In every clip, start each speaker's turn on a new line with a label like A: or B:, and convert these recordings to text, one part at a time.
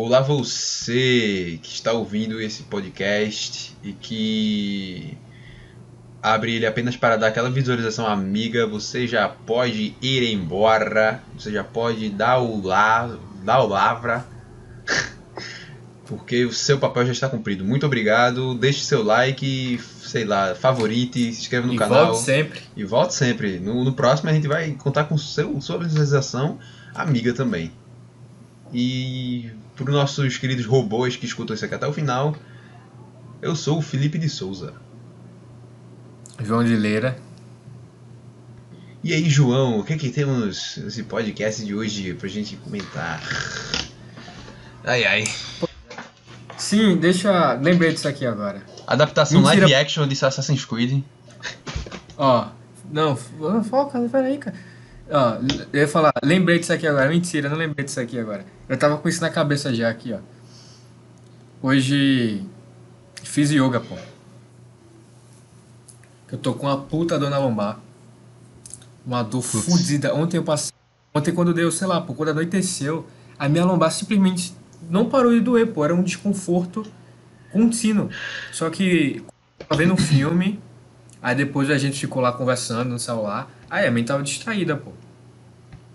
A: Olá você que está ouvindo esse podcast e que abre ele apenas para dar aquela visualização amiga, você já pode ir embora, você já pode dar o lá, dar o lavra, porque o seu papel já está cumprido. Muito obrigado, deixe seu like, sei lá, favorite, se inscreva no
B: e
A: canal.
B: volte sempre.
A: E volte sempre. No, no próximo a gente vai contar com seu, sua visualização amiga também. E para os nossos queridos robôs que escutam isso aqui até o final, eu sou o Felipe de Souza.
B: João de Leira.
A: E aí, João, o que é que temos nesse podcast de hoje pra gente comentar? Ai ai.
B: Sim, deixa. Lembrei disso aqui agora.
A: Adaptação
B: Mentira.
A: live action de Assassin's Creed.
B: Ó, não, foca, peraí, cara. Ó, eu ia falar, lembrei disso aqui agora. Mentira, não lembrei disso aqui agora. Eu tava com isso na cabeça já aqui, ó. Hoje fiz yoga, pô. Eu tô com uma puta dor na lombar. Uma dor
A: Putz.
B: fudida. Ontem eu passei. Ontem quando deu, sei lá, pô, quando anoiteceu, a minha lombar simplesmente não parou de doer, pô. Era um desconforto contínuo. Só que tava vendo um filme, aí depois a gente ficou lá conversando no celular. Aí a mente tava distraída, pô.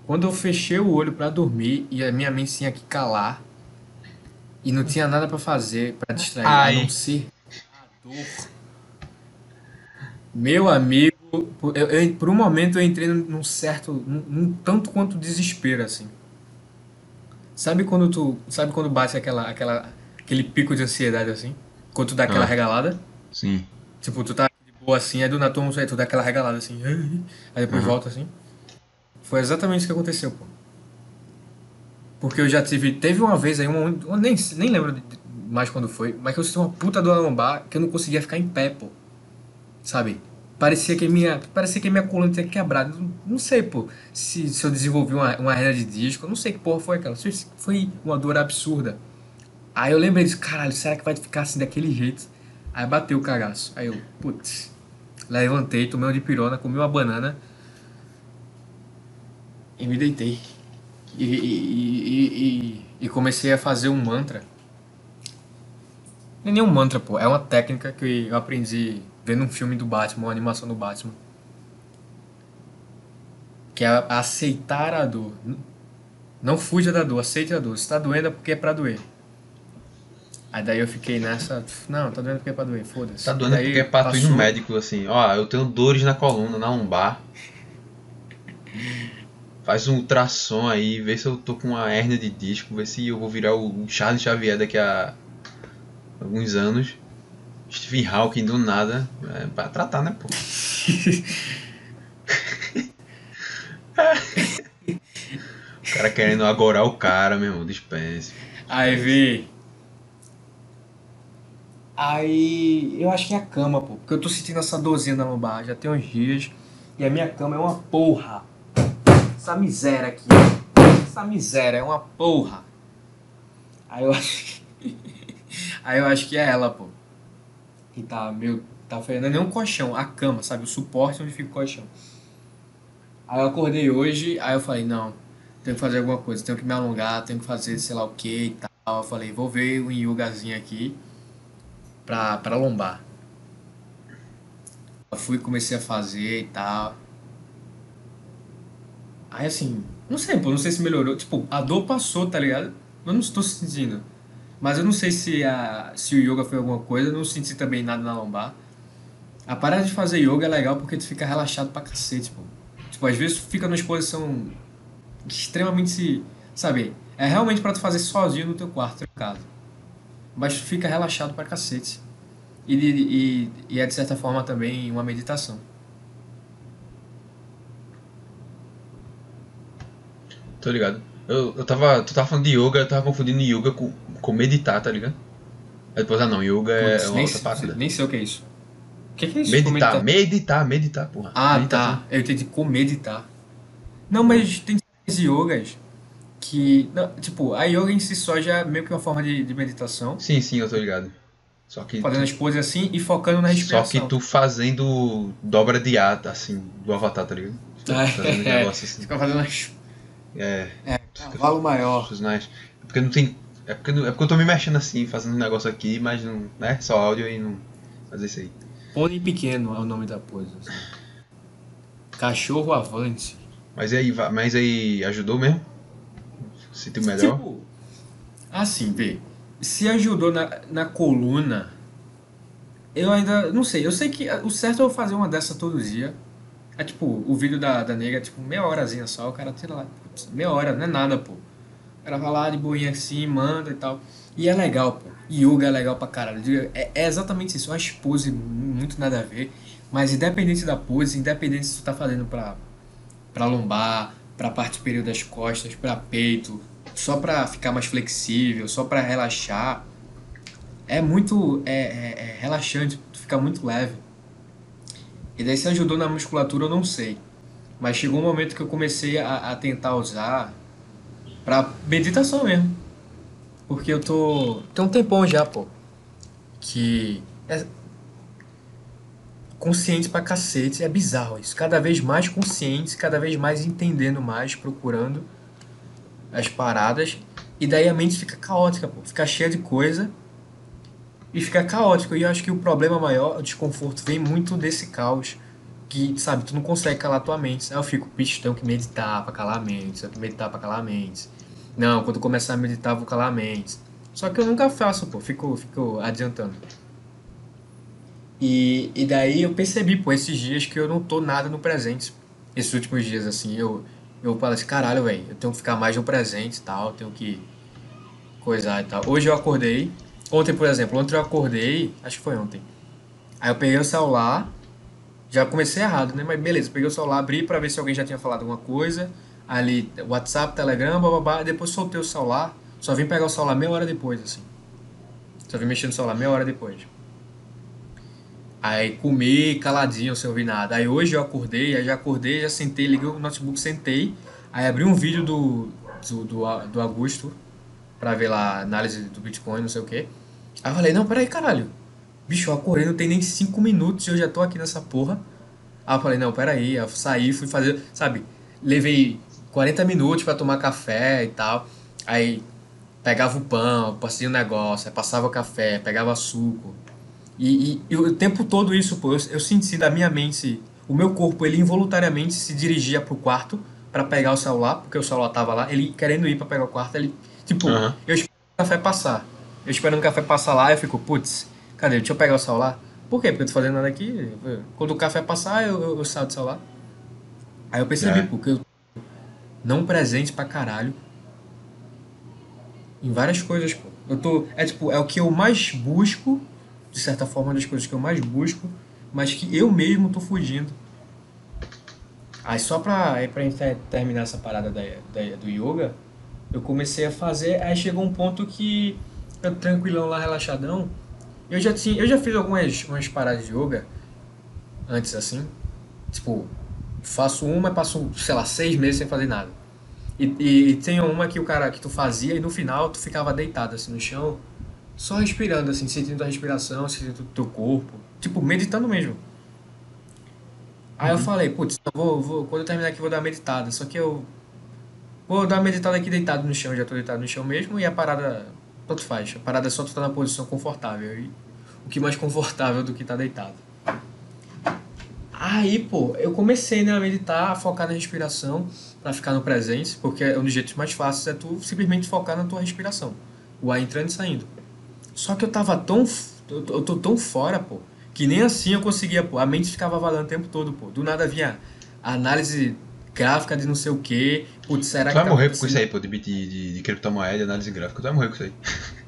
B: Quando eu fechei o olho pra dormir e a minha mente tinha que calar e não tinha nada pra fazer pra distrair,
A: Ai.
B: a não ser a dor. Meu amigo, por, eu- eu- por um momento eu entrei num num certo, num, num tanto quanto desespero assim. Sabe quando tu, sabe quando bate aquela, aquela, aquele pico de ansiedade assim? Quando tu dá aquela
A: Ah.
B: regalada?
A: Sim.
B: Tipo, tu tá boa assim, aí do nada aí tu dá aquela regalada assim, aí depois
A: Uhum.
B: volta assim. Foi exatamente isso que aconteceu, pô. Porque eu já tive. Teve uma vez aí, um, eu nem, nem lembro mais quando foi, mas que eu senti uma puta dor na lombar que eu não conseguia ficar em pé, pô. Sabe? Parecia que minha, parecia que minha coluna tinha quebrado. Não, não sei, pô, se, se eu desenvolvi uma, uma hernia de disco, não sei que porra foi aquela. Foi- Foi uma dor absurda. Aí eu lembrei disso, caralho, será que vai ficar assim daquele jeito? Aí bateu o cagaço. Aí eu, putz, levantei, tomei uma de pirona, comi uma banana e me deitei. E, e, e, e, comecei a fazer um mantra. Não é nem um mantra, pô, é uma técnica que eu aprendi vendo um filme do Batman, uma animação do Batman. Que é aceitar a dor. Não fuja da dor, aceite a dor. Se tá doendo é porque é pra doer. Aí daí eu fiquei nessa. Não, tá doendo porque é pra doer, foda-se.
A: Tá doendo
B: Daí
A: porque é pra tu ir no
B: passou-
A: médico, assim, ó, eu tenho dores na coluna, na lombar. Faz um ultrassom aí, vê se eu tô com uma hérnia de disco, vê se eu vou virar o Charles Xavier daqui a alguns anos. Stephen Hawking do nada. É pra tratar, né, pô? o cara querendo agorar o cara, meu irmão, dispense.
B: Aí vi. Aí eu acho que é a cama, pô. Porque eu tô sentindo essa dorzinha na lombar já tem uns dias. E a minha cama é uma porra. Essa miséria aqui. Essa miséria é uma porra. Aí eu acho que. Aí eu acho que é ela, pô. Que tá meio. Tá. Não é nem um colchão, a cama, sabe? O suporte onde fica o colchão. Aí eu acordei hoje, aí eu falei, não, tenho que fazer alguma coisa, tenho que me alongar, tenho que fazer sei lá o que e tal. Eu falei, vou ver um yogazinho aqui pra, pra lombar. Eu fui comecei a fazer e tal. Aí assim, não sei, pô, não sei se melhorou. Tipo, a dor passou, tá ligado? Eu não estou sentindo. Mas eu não sei se, a, se o yoga foi alguma coisa, não senti também nada na lombar. A parada de fazer yoga é legal porque tu fica relaxado pra cacete, pô. Tipo, às vezes tu fica numa exposição extremamente, sabe? É realmente pra tu fazer sozinho no teu quarto, em casa. Mas fica relaxado pra cacete. E, e, e é de certa forma também uma meditação.
A: Tô ligado. Eu, eu tava. Tu tava falando de yoga, eu tava confundindo yoga com, com meditar, tá ligado? Aí depois, ah não, yoga é uma
B: nem,
A: outra parada.
B: nem sei o que é isso. O que, que é isso?
A: Meditar,
B: Como
A: meditar, meditar, porra.
B: Ah,
A: Meditação.
B: tá. Eu entendi com meditar. Não, mas tem yogas que. Não, tipo, a yoga em si só já é meio que uma forma de, de meditação.
A: Sim, sim, eu tô ligado. Só que,
B: Fazendo
A: tu,
B: as poses assim e focando na
A: só
B: respiração.
A: que tu fazendo dobra de ata, assim, do avatar, tá ligado?
B: Ah,
A: Fazendo um
B: é.
A: negócio assim.
B: Fica fazendo as.
A: É,
B: É, cavalo maior.
A: personagens. Porque não tem. É porque, não- é porque eu tô me mexendo assim, fazendo um negócio aqui, mas não. né? Só áudio e não. Fazer isso aí.
B: Pônei pequeno é o nome da pose. assim. Cachorro avante.
A: Mas e aí, mas aí ajudou mesmo? Sentiu melhor?
B: Tipo, assim, vê. Se ajudou na, na coluna, eu ainda não sei. Eu sei que o certo é eu fazer uma dessa todo dia. É tipo, o vídeo da, da nega é tipo meia horazinha só, o cara tira lá. Meia hora, não é nada, pô. O cara vai lá de boinha assim, manda e tal. E é legal, pô. Yoga é legal pra caralho. É, é exatamente isso. Uma pose muito nada a ver. Mas independente da pose, independente se tu tá fazendo pra, pra lombar, pra parte superior das costas, pra peito, só pra ficar mais flexível, só pra relaxar, é muito é, é- é relaxante, fica muito leve. E daí se ajudou na musculatura, eu não sei. Mas chegou um momento que eu comecei a, a tentar usar pra meditação mesmo. Porque eu tô. Tem um tempão já, pô. Que. É consciente pra cacete. É bizarro isso. Cada vez mais consciente, cada vez mais entendendo mais, procurando as paradas. E daí a mente fica caótica, pô. Fica cheia de coisa. E fica caótico. E eu acho que o problema maior, o desconforto, vem muito desse caos. Que, sabe, tu não consegue calar tua mente. Aí eu fico, tenho que meditar pra calar a mente. Que meditar pra calar a mente. Não, quando começar a meditar, vou calar a mente. Só que eu nunca faço, pô. Fico, fico adiantando. E, e daí eu percebi, pô, esses dias que eu não tô nada no presente. Esses últimos dias, assim, eu, eu falo assim, caralho, velho, eu tenho que ficar mais no presente e tal, tenho que coisar e tal. Hoje eu acordei, ontem, por exemplo, ontem eu acordei, acho que foi ontem. Aí eu peguei o celular, já comecei errado, né? Mas beleza, peguei o celular, abri pra ver se alguém já tinha falado alguma coisa. Ali, WhatsApp, Telegram, bababá, depois soltei o celular, só vim pegar o celular meia hora depois, assim. Só vim mexer no celular meia hora depois. Aí comi caladinho, sem ouvir nada. Aí hoje eu acordei, aí já acordei, já sentei, liguei o notebook, sentei. Aí abri um vídeo do, do, do, do Augusto pra ver lá análise do Bitcoin, não sei o quê. Aí eu falei, não, peraí, caralho. Bicho, eu acordei, não tem nem 5 minutos e eu já tô aqui nessa porra. Aí eu falei, não, peraí. Aí eu saí, fui fazer, sabe? Levei 40 minutos pra tomar café e tal. Aí pegava o pão, passei o negócio, aí passava o café, pegava suco. E, e, e o tempo todo isso, pô, eu, eu senti da minha mente, o meu corpo, ele involuntariamente se dirigia pro quarto pra pegar o celular, porque o celular tava lá, ele querendo ir pra pegar o quarto, ele, tipo,
A: Aham.
B: eu esperando o café passar. Eu esperando o café passar lá, eu fico, putz, cadê? Deixa eu pegar o celular. Por quê? Porque eu tô fazendo nada aqui. Quando o café passar, eu, eu, eu saio do celular. Aí eu percebi,
A: É.
B: porque eu não presente pra caralho em várias coisas, pô. Eu tô, é tipo, é o que eu mais busco, de certa forma, uma das coisas que eu mais busco, mas que eu mesmo tô fugindo. Aí só pra, aí pra terminar essa parada da, da, do yoga, eu comecei a fazer, aí chegou um ponto que eu tranquilão lá, relaxadão, eu já tinha, eu já fiz algumas umas paradas de yoga antes assim, tipo, faço uma e passo, sei lá, seis meses sem fazer nada. E, e, e tem uma que o cara que tu fazia e no final tu ficava deitado assim no chão, só respirando assim, sentindo a respiração, sentindo o teu corpo, tipo, meditando mesmo. Aí eu falei, putz, eu vou, vou, quando eu terminar aqui vou dar uma meditada, só que eu vou dar uma meditada aqui deitado no chão, já tô deitado no chão mesmo e a parada, tanto faz, a parada é só tu estar na posição confortável e o que mais confortável do que estar deitado. Aí, pô, eu comecei né, a meditar, a focar na respiração, pra ficar no presente, porque um dos jeitos mais fáceis é tu simplesmente focar na tua respiração. O ar entrando e saindo. Só que eu tava tão. Eu tô, eu tô tão fora, pô, que nem assim eu conseguia, pô. A mente ficava valendo o tempo todo, pô. Do nada vinha análise gráfica de não sei o quê. Putz, será
A: Tu
B: que
A: vai
B: tá
A: morrer com isso aí, pô, de, de, de, criptomoeda, análise gráfica. Tu vai morrer com isso aí.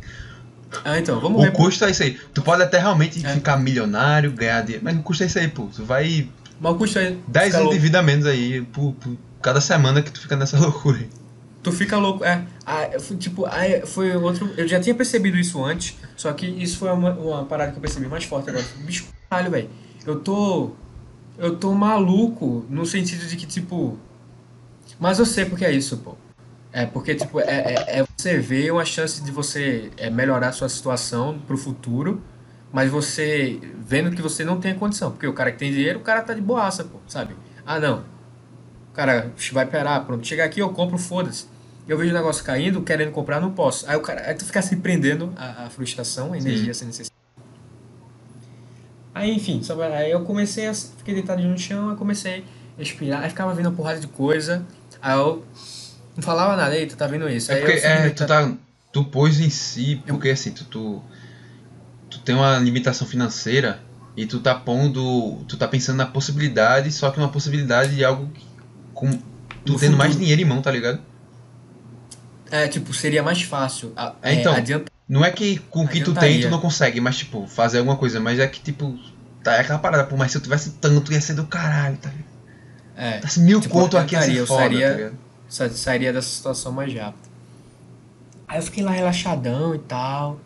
B: Ah, então, vamos
A: O
B: pô.
A: custo é isso aí. Tu pode até realmente
B: É.
A: ficar milionário, ganhar dinheiro, mas não custa isso aí, pô. Tu vai
B: Mas o custo é.
A: 10
B: fica
A: anos de vida a menos aí por, por cada semana que tu fica nessa loucura aí.
B: Tu fica louco, é. Ah, tipo, aí foi outro. Eu já tinha percebido isso antes, só que isso foi uma, uma parada que eu percebi mais forte agora. Bicho, caralho, velho. Eu tô. Eu tô maluco no sentido de que, tipo. Mas eu sei porque é isso, pô. É porque, tipo, é, é, é você ver uma chance de você é, melhorar sua situação pro futuro, mas você vendo que você não tem a condição. Porque o cara que tem dinheiro, o cara tá de boaça, pô, sabe? Ah, não. O cara vai esperar, pronto. Chegar aqui eu compro, foda-se. Eu vejo o negócio caindo, querendo comprar, não posso. Aí o cara, aí tu fica se prendendo a, frustração, a energia sem necessidade. Aí, enfim, só aí eu comecei a. Fiquei deitado no chão, aí comecei a respirar, aí ficava vendo uma porrada de coisa. Aí eu não falava nada, aí tu tá vendo isso.
A: É
B: Aí
A: porque
B: eu
A: é, tu, tá, tu pôs em si, porque assim, tu, tu, tu tem uma limitação financeira e tu tá pondo. Tu tá pensando na possibilidade, só que uma possibilidade de algo que- com. Tu tendo mais
B: futuro.
A: dinheiro em mão, tá ligado?
B: É, tipo, seria mais fácil. a-
A: É, então.
B: adianta-
A: Não é que com o que tu tem tu não consegue, mas tipo, fazer alguma coisa, mas é que tipo. Tá, é aquela parada, pô, mas se eu tivesse tanto ia ser do caralho, tá ligado?
B: É,
A: Tivesse mil
B: Tipo,
A: conto aqui ia ser
B: eu
A: foda,
B: sairia-
A: tá ligado?
B: sa- sairia dessa situação mais rápido. Aí eu fiquei lá relaxadão e tal,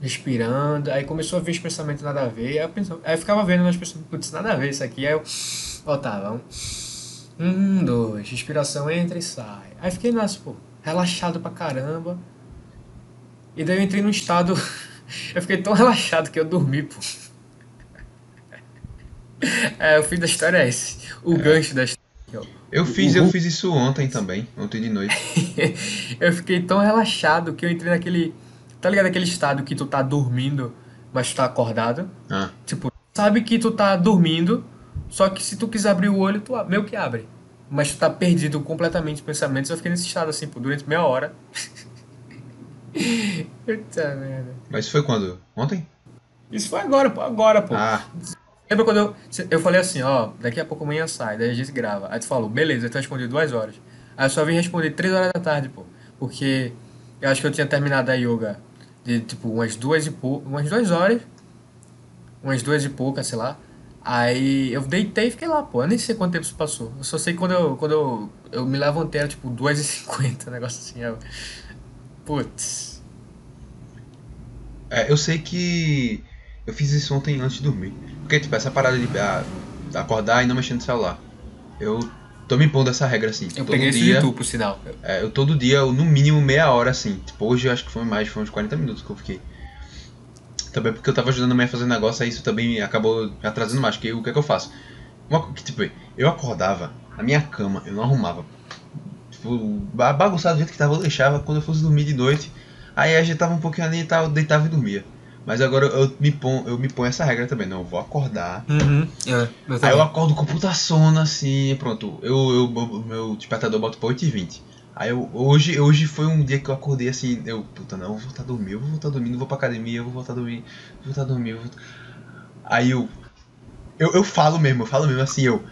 B: respirando. Aí começou a vir os pensamentos nada a ver. Aí eu, pensava, aí eu ficava vendo meus pensamentos, putz, nada a ver isso aqui. Aí eu voltava. Um, um, dois, respiração entra e sai. Aí fiquei nessa, pô, relaxado pra caramba. E daí eu entrei num estado. eu fiquei tão relaxado que eu dormi, pô. É, o fim da história é esse. O gancho da história.
A: Eu fiz, eu fiz isso ontem também, ontem de noite.
B: eu fiquei tão relaxado que eu entrei naquele. Tá ligado? Aquele estado que tu tá dormindo, mas tu tá acordado.
A: Ah,
B: Tipo, sabe que tu tá dormindo, só que se tu quiser abrir o olho, tu meio que abre. Mas tu tá perdido completamente em pensamentos. Eu fiquei nesse estado assim, por durante meia hora. Puta merda.
A: mas foi quando? Ontem?
B: Isso foi agora, pô. Agora, pô.
A: Ah,
B: Lembra quando eu, eu falei assim, ó, daqui a pouco amanhã sai, daí a gente grava. Aí tu falou, beleza, tu respondeu duas horas. Aí eu só vim responder três horas da tarde, pô. Porque eu acho que eu tinha terminado a yoga de tipo umas duas e pouco, umas duas horas. Umas duas e poucas, sei lá. Aí eu deitei e fiquei lá, pô. Eu nem sei quanto tempo isso passou. Eu só sei quando eu, quando eu, eu me levantei era tipo 2h50, um negócio assim. Eu... Putz.
A: É, eu sei que eu fiz isso ontem antes de dormir. Porque, tipo, essa parada de ah, acordar e não mexer no celular. Eu tô me impondo essa regra assim.
B: Eu
A: todo
B: peguei isso
A: dia,
B: de tu, por sinal.
A: é, eu todo dia, eu, no mínimo meia hora assim. Tipo, hoje eu acho que foi mais, foi uns 40 minutos que eu fiquei. Também porque eu tava ajudando a mãe a fazer negócio, aí isso também acabou me atrasando mais. Porque o que é que eu faço? Uma, tipo, eu acordava na minha cama, eu não arrumava. Tipo, ba- bagunçado do jeito que tava, eu deixava quando eu fosse dormir de noite. Aí ajeitava um pouquinho ali e tal, deitava e dormia. Mas agora eu me ponho, eu me ponho essa regra também, não, eu vou acordar.
B: Uhum. É, eu
A: Aí eu acordo com puta sono assim, pronto. Eu, eu, meu despertador boto pra 8h20. Aí eu, hoje, hoje foi um dia que eu acordei assim, eu, puta, não, eu vou voltar a dormir, eu vou voltar a dormir, não vou pra academia, eu vou voltar a dormir, vou voltar a dormir. Eu vou... Aí eu, eu, eu falo mesmo, eu falo mesmo assim, eu,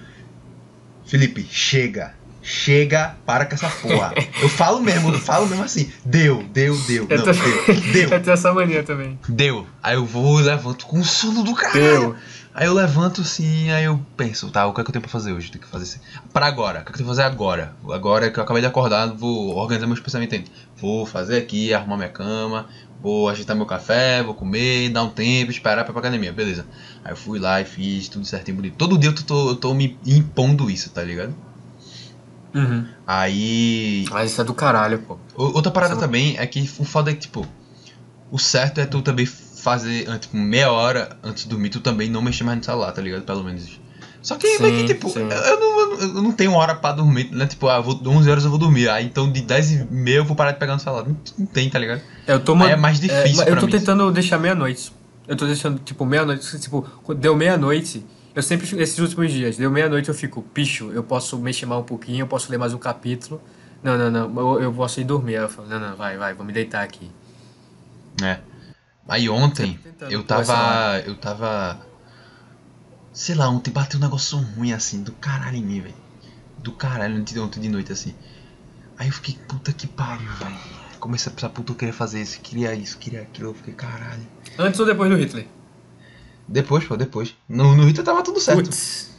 A: Felipe, chega, chega, para com essa porra. Eu falo mesmo, eu falo mesmo assim, deu, deu, deu,
B: Eu
A: não,
B: tô-
A: deu, deu.
B: Eu tenho essa mania também.
A: Deu. Aí eu vou levanto com sono do caralho.
B: Deu.
A: Aí eu levanto assim, aí eu penso, tá, o que é que eu tenho pra fazer hoje? Tenho que fazer assim. Pra agora, o que é que eu tenho que fazer agora? Agora que eu acabei de acordar, vou organizar meus pensamentos. ainda. Vou fazer aqui, arrumar minha cama, vou ajeitar meu café, vou comer, dar um tempo, esperar pra ir pra academia, beleza. Aí eu fui lá e fiz tudo certinho, bonito. Todo dia eu tô, eu tô me impondo isso, tá ligado?
B: Uhum.
A: Aí
B: Mas isso é do caralho, pô.
A: Outra parada
B: Sim.
A: também é que o foda é que, tipo, o certo é tu também fazer, ah, tipo, meia hora antes de dormir, tu também não mexer mais no celular, tá ligado? Pelo menos. Só que,
B: Sim,
A: que, tipo, eu, eu não, eu não tenho hora pra dormir, né? Tipo, ah, vou, 11 horas eu vou dormir, aí então de 10 e meia eu vou parar de pegar no celular. Não, não tem, tá ligado?
B: Eu tô
A: Aí é mais difícil
B: é, Eu tô tentando deixar meia-noite. Eu tô deixando, tipo, meia-noite. Tipo, deu meia-noite. Eu sempre, esses últimos dias, deu meia-noite eu fico, picho, eu posso mexer mais um pouquinho, eu posso ler mais um capítulo. Não, não, não, eu, eu posso ir dormir. Aí eu falo, não, não, vai, vai, vou me deitar aqui.
A: É. Aí ontem,
B: tentando
A: eu
B: essa
A: tava. Eu tava. Sei lá, ontem bateu um negócio ruim assim, do caralho em mim, velho. Do caralho, ontem ontem de noite assim. Aí eu fiquei, puta que pariu, velho. Comecei a pensar, puta, eu queria fazer isso, queria isso, queria aquilo. Eu fiquei, caralho.
B: Antes ou depois do Hitler?
A: Depois, pô, depois. No, no Hitler tava tudo certo.
B: Putz.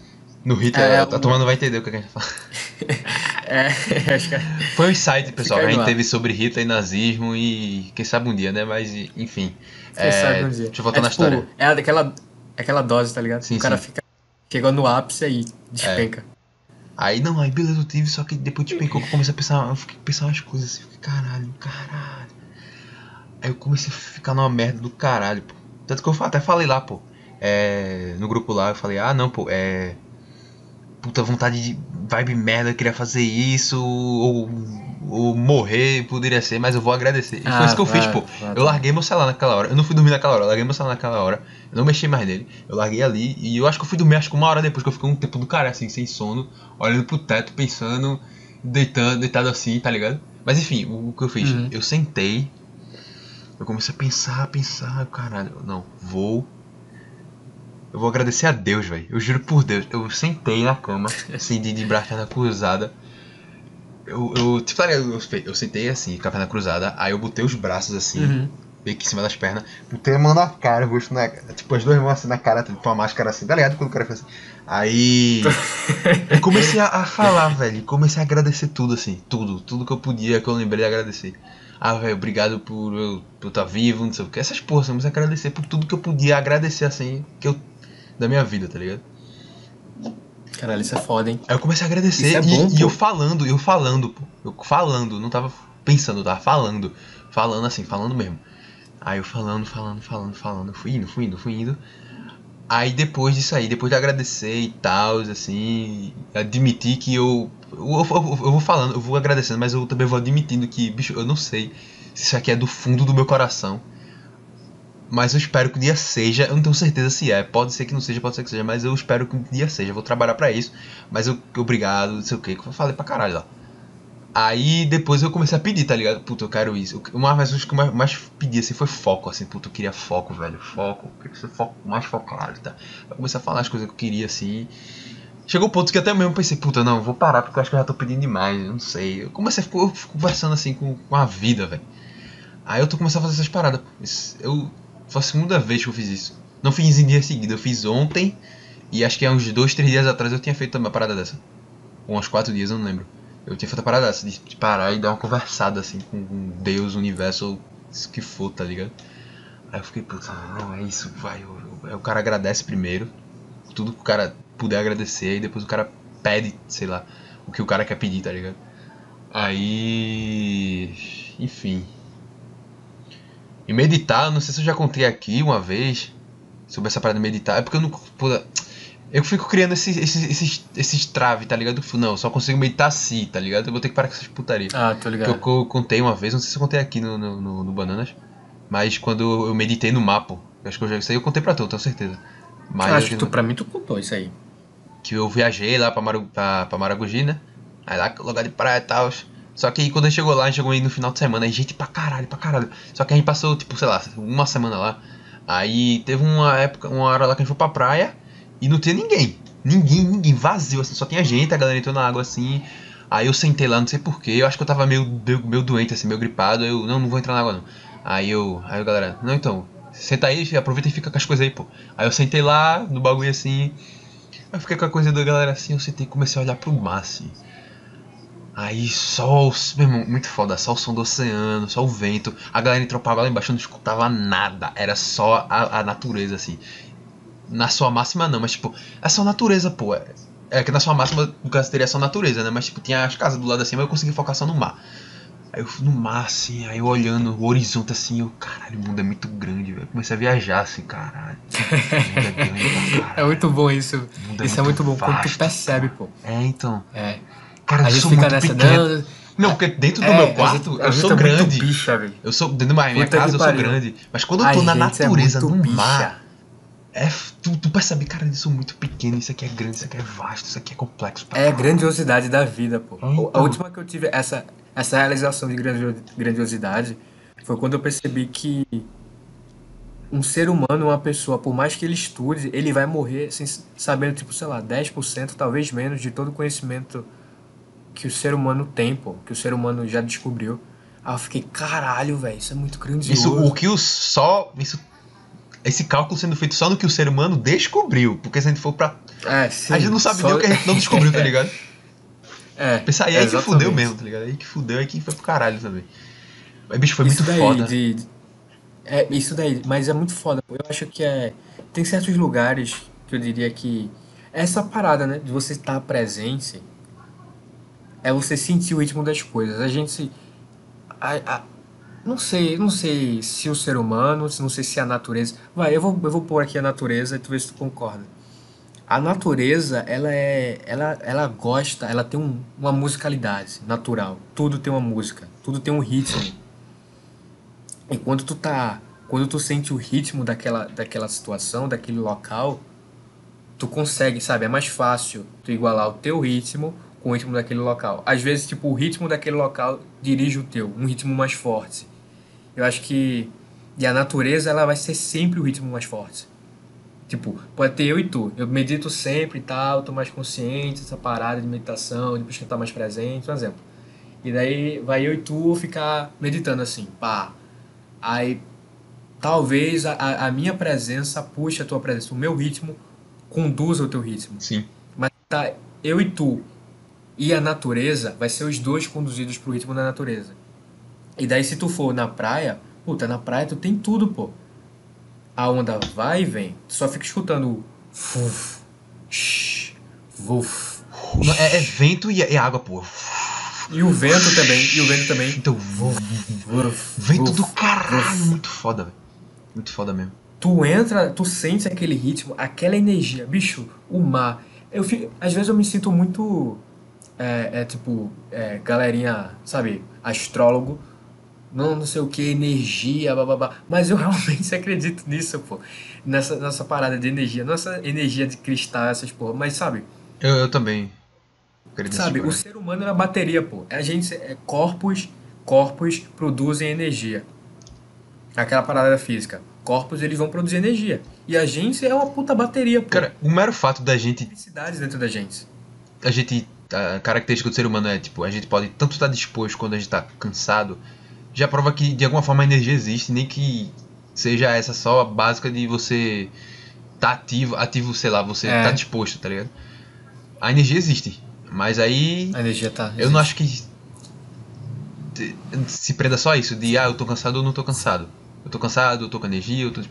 A: No Hitler,
B: É,
A: a, turma não vai entender o que a gente fala.
B: É, acho que é.
A: Foi um insight, pessoal, que
B: aí
A: a gente teve sobre Hitler e nazismo e quem sabe um dia, né? Mas, enfim.
B: Quem
A: É,
B: sabe um dia.
A: Deixa eu voltar
B: é,
A: na
B: tipo,
A: história.
B: É aquela, aquela dose, tá ligado?
A: Sim,
B: o cara
A: sim.
B: fica. Chegou no ápice aí, despenca.
A: Aí não, aí beleza, eu tive, só que depois de pencou que eu comecei a pensar, eu fiquei pensando umas coisas assim, eu fiquei, caralho, caralho. Aí eu comecei a ficar numa merda do caralho, pô. Tanto que eu até falei lá, pô. É, no grupo lá, eu falei, ah não, pô, é. Puta vontade de, vibe merda, eu queria fazer isso, ou, ou morrer, poderia ser, mas eu vou agradecer. E foi
B: Ah,
A: isso que eu fiz, pô.
B: vai.
A: Eu larguei meu celular naquela hora. Eu não fui dormir naquela hora, eu larguei meu celular naquela hora. Eu não mexi mais nele. Eu larguei ali e eu acho que eu fui dormir acho que uma hora depois, que eu fiquei um tempo do cara assim, sem sono, olhando pro teto, pensando, deitando, deitado assim, tá ligado? Mas enfim, o, que eu fiz?
B: Uhum.
A: Eu sentei, eu comecei a pensar, pensar, caralho, não, vou. Eu vou agradecer a Deus, velho. Eu juro por Deus. Eu sentei na cama, assim, de, de braço perna cruzada. Eu, eu, tipo, tá eu, eu sentei assim, com a perna cruzada. Aí eu botei os braços assim,
B: Uhum.
A: meio que em cima das pernas. Botei a mão na cara, o rosto na Tipo, as duas mãos assim na cara, tipo, a máscara assim, tá ligado? Quando o cara faz assim. Aí. eu comecei a, a falar, velho. Comecei a agradecer tudo, assim. Tudo. Tudo que eu podia, que eu lembrei de agradecer. Ah, velho, obrigado por eu estar vivo, não sei o que. Essas porras, eu comecei a agradecer por tudo que eu podia agradecer, assim, que eu. Da minha vida, tá ligado?
B: Caralho, isso é foda, hein?
A: Aí eu comecei a agradecer
B: é
A: e,
B: bom,
A: e
B: pô.
A: eu falando, eu falando, pô. Eu falando, não tava pensando, eu tava falando. Falando assim, falando mesmo. Aí eu falando, falando, falando, falando. Fui indo, fui indo, fui indo. Aí depois disso aí, depois de agradecer e tal, assim, admitir que eu eu, eu, eu- eu vou falando, eu vou agradecendo, mas eu também vou admitindo que, bicho, eu não sei se isso aqui é do fundo do meu coração. Mas eu espero que o dia seja, eu não tenho certeza se é, pode ser que não seja, pode ser que seja, mas eu espero que o dia seja, eu vou trabalhar pra isso. Mas eu, obrigado, não sei o que, que eu falei pra caralho lá. Aí depois eu comecei a pedir, tá ligado? Puta, eu quero isso. Uma das coisas que eu mais, mais pedi assim foi foco, assim, puta, eu queria foco, velho. Foco, eu queria ser foco, mais focado, tá? Eu comecei a falar as coisas que eu queria, assim. Chegou o ponto que até mesmo pensei, puta, não, vou parar porque eu acho que eu já tô pedindo demais, não sei. Eu comecei a ficar conversando assim com, com a vida, velho. Aí eu tô começando a fazer essas paradas. Eu. Foi a segunda vez que eu fiz isso. Não fiz em dia seguido, eu fiz ontem. E acho que há uns dois, três dias atrás eu tinha feito uma parada dessa. Ou uns quatro dias, eu não lembro. Eu tinha feito a parada dessa, de, parar e dar uma conversada assim com Deus, universo, isso que for, tá ligado? Aí eu fiquei, puta, não, é isso, vai. Aí o cara agradece primeiro. Tudo que o cara puder agradecer, e depois o cara pede, sei lá, o que o cara quer pedir, tá ligado? Aí. Enfim. E meditar, não sei se eu já contei aqui uma vez sobre essa parada de meditar. É porque eu não. Eu fico criando esses, esses, esses, esses traves, tá ligado? Eu fico, não, eu só consigo meditar assim, tá ligado? Eu vou ter que parar com essas putaria.
B: Ah, tô ligado.
A: eu, que eu contei uma vez, não sei se eu contei aqui no, no, no- no Bananas. Mas quando eu meditei no mapa, eu acho que eu já isso aí eu contei pra tu, tenho certeza. Mas
B: Eu acho que tu, pra mim tu contou isso aí.
A: que eu viajei lá pra, Maru, pra, pra Maragogi, né? Aí lá, lugar de praia e tal. Só que aí quando gente chegou lá, a gente chegou aí no final de semana, aí gente pra caralho, pra caralho. Só que a gente passou, tipo, sei lá, uma semana lá. Aí teve uma época, uma hora lá que a gente foi pra praia e não tinha ninguém. Ninguém, ninguém, vazio, assim, só tinha gente, a galera entrou na água assim. Aí eu sentei lá, não sei porquê, eu acho que eu tava meio, meio, meio doente, assim, meio gripado. Eu, não, não vou entrar na água não. Aí eu, aí a galera, não então, senta aí, aproveita e fica com as coisas aí, pô. Aí eu sentei lá, no bagulho assim. Aí eu fiquei com a coisa da galera assim, eu sentei e comecei a olhar pro mar, assim. Aí só, o- meu irmão, muito foda, só o som do oceano, só o vento. A galera entrou pra lá embaixo, não escutava nada, era só a, a natureza, assim. Na sua máxima não, mas tipo, é só natureza, pô. É, é que na sua máxima, no caso, teria só natureza, né? Mas tipo, tinha as casas do lado assim, mas eu consegui focar só no mar. Aí eu fui no mar, assim, aí eu olhando o horizonte assim, eu, caralho, o mundo é muito grande, velho. Comecei a viajar assim, caralho. O é grande caralho.
B: É muito bom isso.
A: O mundo
B: Isso é muito bom quando tu
A: vasto,
B: percebe, pô.
A: É, então.
B: É.
A: Cara,
B: A
A: eu
B: gente
A: sou
B: fica
A: muito
B: nessa,
A: pequeno.
B: não.
A: Não, porque dentro do
B: é,
A: meu
B: a
A: quarto
B: gente-
A: eu sou
B: é
A: grande.
B: bicha.
A: Eu sou dentro da minha
B: Puta
A: casa eu sou grande, mas quando eu
B: A
A: tô na
B: é
A: natureza,
B: muito
A: no
B: bicha.
A: mar, é tu, tu percebe, cara, eu sou muito pequeno, isso aqui é grande, isso aqui é vasto, isso aqui é complexo.
B: É a grandiosidade da vida, pô.
A: Então.
B: A última que eu tive essa, essa realização de grandio- grandiosidade foi quando eu percebi que um ser humano, uma pessoa, por mais que ele estude, ele vai morrer sem, sabendo, tipo, sei lá, 10%, talvez menos, de todo o conhecimento que o ser humano tem, pô. Que o ser humano já descobriu. Aí eu fiquei, caralho, velho, isso é muito grandioso.
A: Isso, o que o só. Isso, esse cálculo sendo feito só no que o ser humano descobriu. Porque se a gente for pra.
B: É, sim,
A: a gente não sabe
B: só-
A: nem o que a gente não descobriu, tá ligado?
B: É,
A: Pensar aí, aí que fudeu mesmo, tá ligado? Aí que fudeu, aí que foi pro caralho também. Mas, bicho, foi
B: isso
A: muito
B: daí
A: foda.
B: de- é, isso daí, mas é muito foda. Eu acho que é. Tem certos lugares que eu diria que. Essa parada, né? De você estar presente. É você sentir o ritmo das coisas. A gente se. a- a- não sei, não sei se o ser humano, não sei se a natureza. Vai, eu vou, eu vou pôr aqui a natureza e tu vê se tu concorda. A natureza, ela é. Ela, ela gosta, ela tem um, uma musicalidade natural. Tudo tem uma música, tudo tem um ritmo. E quando tu tá. Quando tu sente o ritmo daquela, daquela situação, daquele local, tu consegue, sabe? É mais fácil tu igualar o teu ritmo com o ritmo daquele local. Às vezes, tipo, o ritmo daquele local dirige o teu, um ritmo mais forte. Eu acho que. E a natureza, ela vai ser sempre o ritmo mais forte. Tipo, pode ter eu e tu. Eu medito sempre e tal, tô mais consciente dessa parada de meditação, de buscar estar mais presente, por exemplo. E daí vai eu e tu ficar meditando assim, pá. Aí talvez a, a minha presença puxe a tua presença, o meu ritmo conduza o teu ritmo.
A: Sim.
B: Mas tá eu e tu e a natureza, vai ser os dois conduzidos pro ritmo da natureza. E daí se tu for na praia, puta, na praia tu tem tudo, pô. A onda vai e vem, tu só fica escutando fuf, shh, vuf.
A: É, é vento e é, é água, pô.
B: E o vento também, e o vento também.
A: Então,
B: Vuf,
A: vento
B: vuf.
A: do caralho. Muito foda, velho. Muito foda mesmo.
B: tu entra, tu sente aquele ritmo, aquela energia, bicho, o mar. Eu fico, às vezes eu me sinto muito é, é tipo é, galerinha, sabe, astrólogo, não, não sei o que, energia, bababá. Mas eu realmente acredito nisso, pô. Nessa, nessa parada de energia, nossa energia de cristal, essas porra. Mas sabe,
A: Eu, eu também. Acredito
B: sabe, o ser humano é a bateria, pô. A gente, é, corpos, corpos produzem energia. Aquela parada da física. Corpos, eles vão produzir energia. E a gente é uma puta bateria, pô.
A: Cara, o mero fato da gente.
B: felicidade dentro da gente.
A: A gente. A característica do ser humano é, tipo, a gente pode tanto estar disposto quando a gente tá cansado. Já prova que de alguma forma a energia existe, nem que seja essa só a básica de você tá ativo, ativo, sei lá, você
B: É.
A: tá disposto, tá ligado? A energia existe. Mas aí
B: A energia tá.
A: Eu não acho que se prenda só a isso, de ah, eu tô cansado ou não tô cansado. Eu tô cansado, eu tô com energia, eu tô.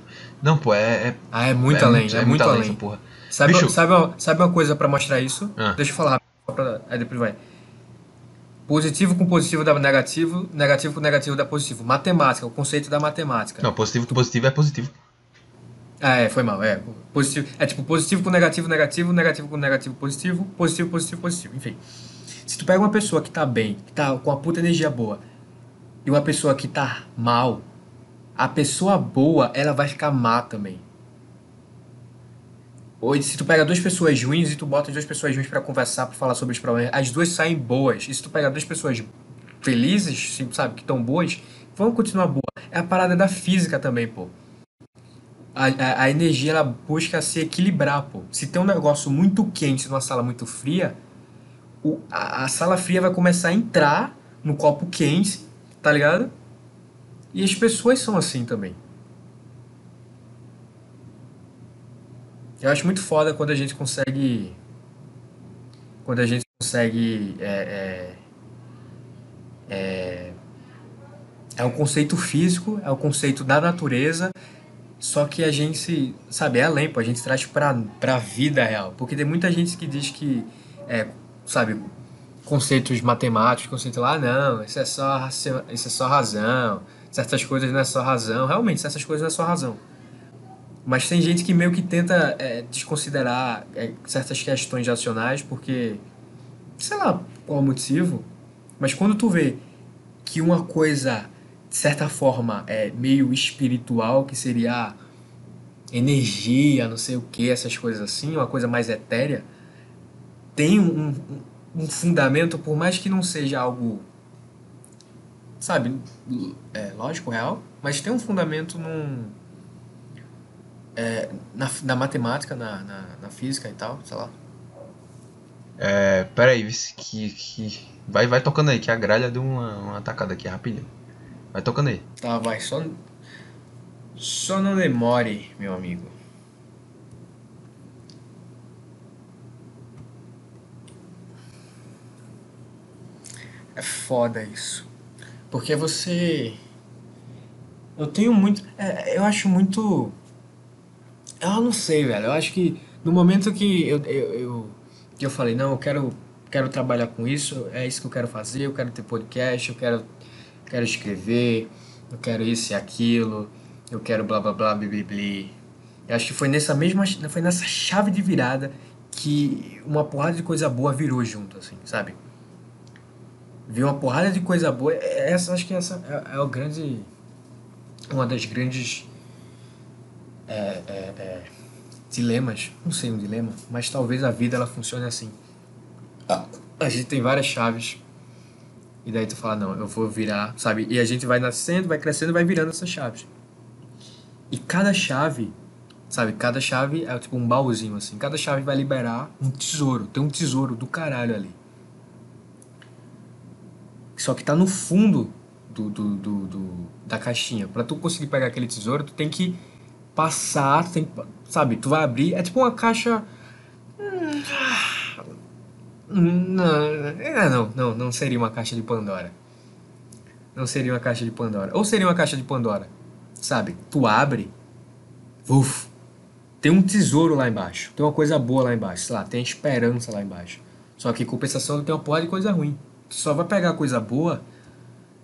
A: Não, pô, é. é
B: Ah, é muito
A: é
B: além,
A: muito-
B: é, muito além.
A: porra.
B: Sabe,
A: Bicho.
B: sabe, uma, sabe uma coisa pra mostrar isso?
A: Ah.
B: Deixa eu falar pra, aí depois vai. Positivo com positivo dá negativo, negativo com negativo dá positivo. Matemática, o conceito da matemática.
A: Não, positivo com positivo é positivo.
B: Ah, é, foi mal, é. Positivo, é tipo positivo com negativo, negativo, negativo com negativo, positivo, positivo, positivo, positivo. Enfim. Se tu pega uma pessoa que tá bem, que tá com a puta energia boa, e uma pessoa que tá mal, a pessoa boa, ela vai ficar má também. Ou se tu pega duas pessoas ruins e tu bota duas pessoas ruins pra conversar, pra falar sobre os problemas, as duas saem boas. E se tu pega duas pessoas felizes, sabe, que estão boas, vão continuar boas. É a parada da física também, pô. A, a, a energia ela busca se equilibrar, pô. Se tem um negócio muito quente numa sala muito fria, o, a, a sala fria vai começar a entrar no copo quente, tá ligado? E as pessoas são assim também. Eu acho muito foda quando a gente consegue. Quando a gente consegue. É, é, é, é um conceito físico, é um conceito da natureza, só que a gente, sabe, é além, pô, a gente traz pra, pra vida real. Porque tem muita gente que diz que, é, sabe, conceitos matemáticos, conceito lá, não, isso é, só, isso é só razão, certas coisas não é só razão. Realmente, certas coisas não é só razão. Mas tem gente que meio que tenta é, desconsiderar é, certas questões racionais porque, sei lá qual o motivo, mas quando tu vê que uma coisa, de certa forma, é meio espiritual, que seria energia, não sei o que, essas coisas assim, uma coisa mais etérea, tem um, um, fundamento, por mais que não seja algo, sabe, é, lógico, real, mas tem um fundamento num, é, na, na matemática, na, na, na física e tal, sei lá.
A: É. Pera aí, que, que. Vai, vai tocando aí, que a gralha deu uma, uma atacada aqui rapidinho. Vai tocando aí.
B: Tá, vai, só. Só não demore, meu amigo. É foda isso. Porque você. Eu tenho muito. é, eu acho muito. Eu não sei, velho. Eu acho que no momento que eu, eu, eu, que eu falei, não, eu quero, quero trabalhar com isso, é isso que eu quero fazer, eu quero ter podcast, eu quero, quero escrever, eu quero isso e aquilo, eu quero blá blá blá, bli bli bli. Eu acho que foi nessa mesma, foi nessa chave de virada que uma porrada de coisa boa virou junto, assim, sabe? Viu uma porrada de coisa boa. É, essa, acho que essa é, é o grande. Uma das grandes. É, é, é, dilemas. Não sei um dilema, mas talvez a vida ela funcione assim. A gente tem várias chaves. E daí tu fala, não, eu vou virar, sabe? E a gente vai nascendo, vai crescendo, vai virando essas chaves. E cada chave, sabe? Cada chave é tipo um baúzinho assim. Cada chave vai liberar um tesouro. Tem um tesouro do caralho ali. Só que tá no fundo do, do, do, do da caixinha. Para tu conseguir pegar aquele tesouro, tu tem que passar, tem, sabe? Tu vai abrir, é tipo uma caixa. Não, não, não, não seria uma caixa de Pandora. Não seria uma caixa de Pandora. Ou seria uma caixa de Pandora, sabe? Tu abre, uf, tem um tesouro lá embaixo, tem uma coisa boa lá embaixo, sei lá, tem esperança lá embaixo. Só que compensação tem uma porra de coisa ruim. Tu só vai pegar coisa boa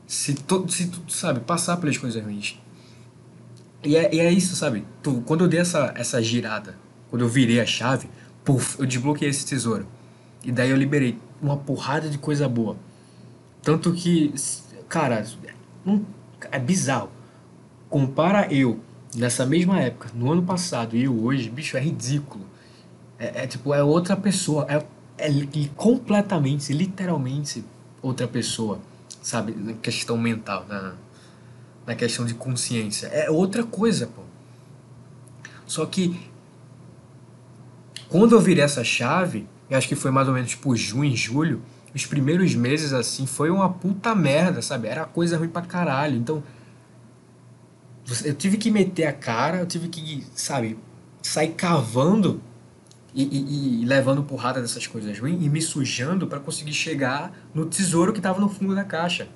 B: se tu, se tu sabe, passar pelas coisas ruins. E é, e é isso, sabe? Tu, quando eu dei essa, essa girada, quando eu virei a chave, puf, eu desbloqueei esse tesouro. E daí eu liberei uma porrada de coisa boa. Tanto que, cara, é bizarro. Compara eu nessa mesma época, no ano passado, e eu hoje, bicho, é ridículo. É, é tipo, é outra pessoa. É, é completamente, literalmente outra pessoa, sabe? Na questão mental, na, na questão de consciência. É outra coisa, pô. Só que quando eu virei essa chave, acho que foi mais ou menos por junho, julho, os primeiros meses assim foi uma puta merda, sabe? Era coisa ruim pra caralho. Então, eu tive que meter a cara, eu tive que, sabe, sair cavando e, e, e, levando porrada dessas coisas ruins e me sujando para conseguir chegar no tesouro que estava no fundo da caixa.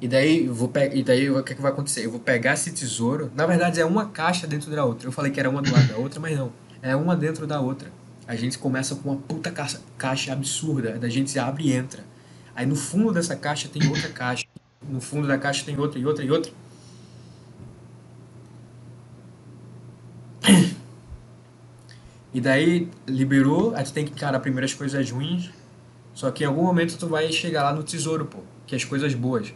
B: E daí, vou e daí o que, é que vai acontecer? Eu vou pegar esse tesouro. Na verdade, é uma caixa dentro da outra. Eu falei que era uma do lado da outra, mas não. É uma dentro da outra. A gente começa com uma puta caixa, caixa absurda. Da gente abre e entra. Aí no fundo dessa caixa tem outra caixa. No fundo da caixa tem outra e outra e outra. E daí liberou, aí tu tem que encarar primeiro as coisas ruins, só que em algum momento tu vai chegar lá no tesouro, pô, que é as coisas boas.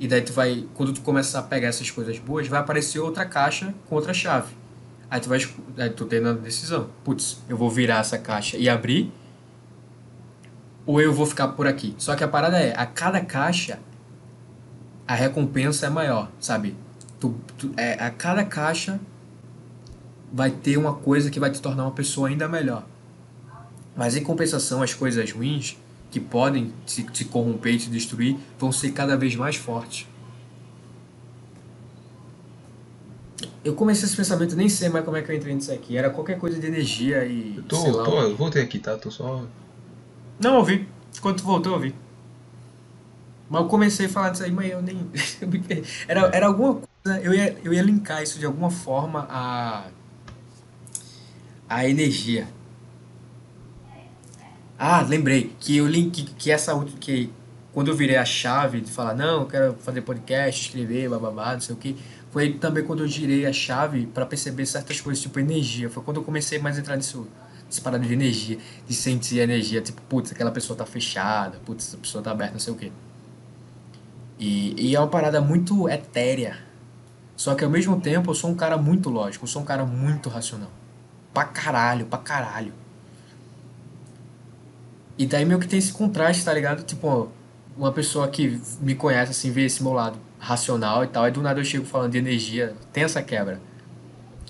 B: E daí tu vai, quando tu começar a pegar essas coisas boas, vai aparecer outra caixa com outra chave. Aí tu vai, aí tu tendo a decisão, putz, eu vou virar essa caixa e abrir, ou eu vou ficar por aqui. Só que a parada é, a cada caixa, a recompensa é maior, sabe? Tu, tu, é, a cada caixa vai ter uma coisa que vai te tornar uma pessoa ainda melhor. Mas em compensação, as coisas ruins que podem te, te corromper e te destruir vão ser cada vez mais fortes. Eu comecei esse pensamento, nem sei mais como é que eu entrei nisso aqui. Era qualquer coisa de energia e.
A: Eu tô, sei lá, tô, eu voltei aqui, tá? Tô só.
B: Não, ouvi. Quando tu voltou, eu ouvi. Mas eu comecei a falar disso aí, mas eu nem. era, era alguma coisa. Eu ia, eu ia linkar isso de alguma forma a a energia. Ah, lembrei que eu link que essa que quando eu virei a chave de falar não, eu quero fazer podcast, escrever, bababá, não sei o que, foi também quando eu girei a chave para perceber certas coisas, tipo energia. Foi quando eu comecei mais a entrar nisso, nessa parada de energia, de sentir energia, tipo, putz, aquela pessoa tá fechada, putz, essa pessoa tá aberta, não sei o que. E, e é uma parada muito etérea. Só que ao mesmo tempo eu sou um cara muito lógico, eu sou um cara muito racional pra caralho, pra caralho. E daí meio que tem esse contraste, tá ligado? Tipo, uma pessoa que me conhece, assim, vê esse meu lado racional e tal, e do nada eu chego falando de energia, tem essa quebra.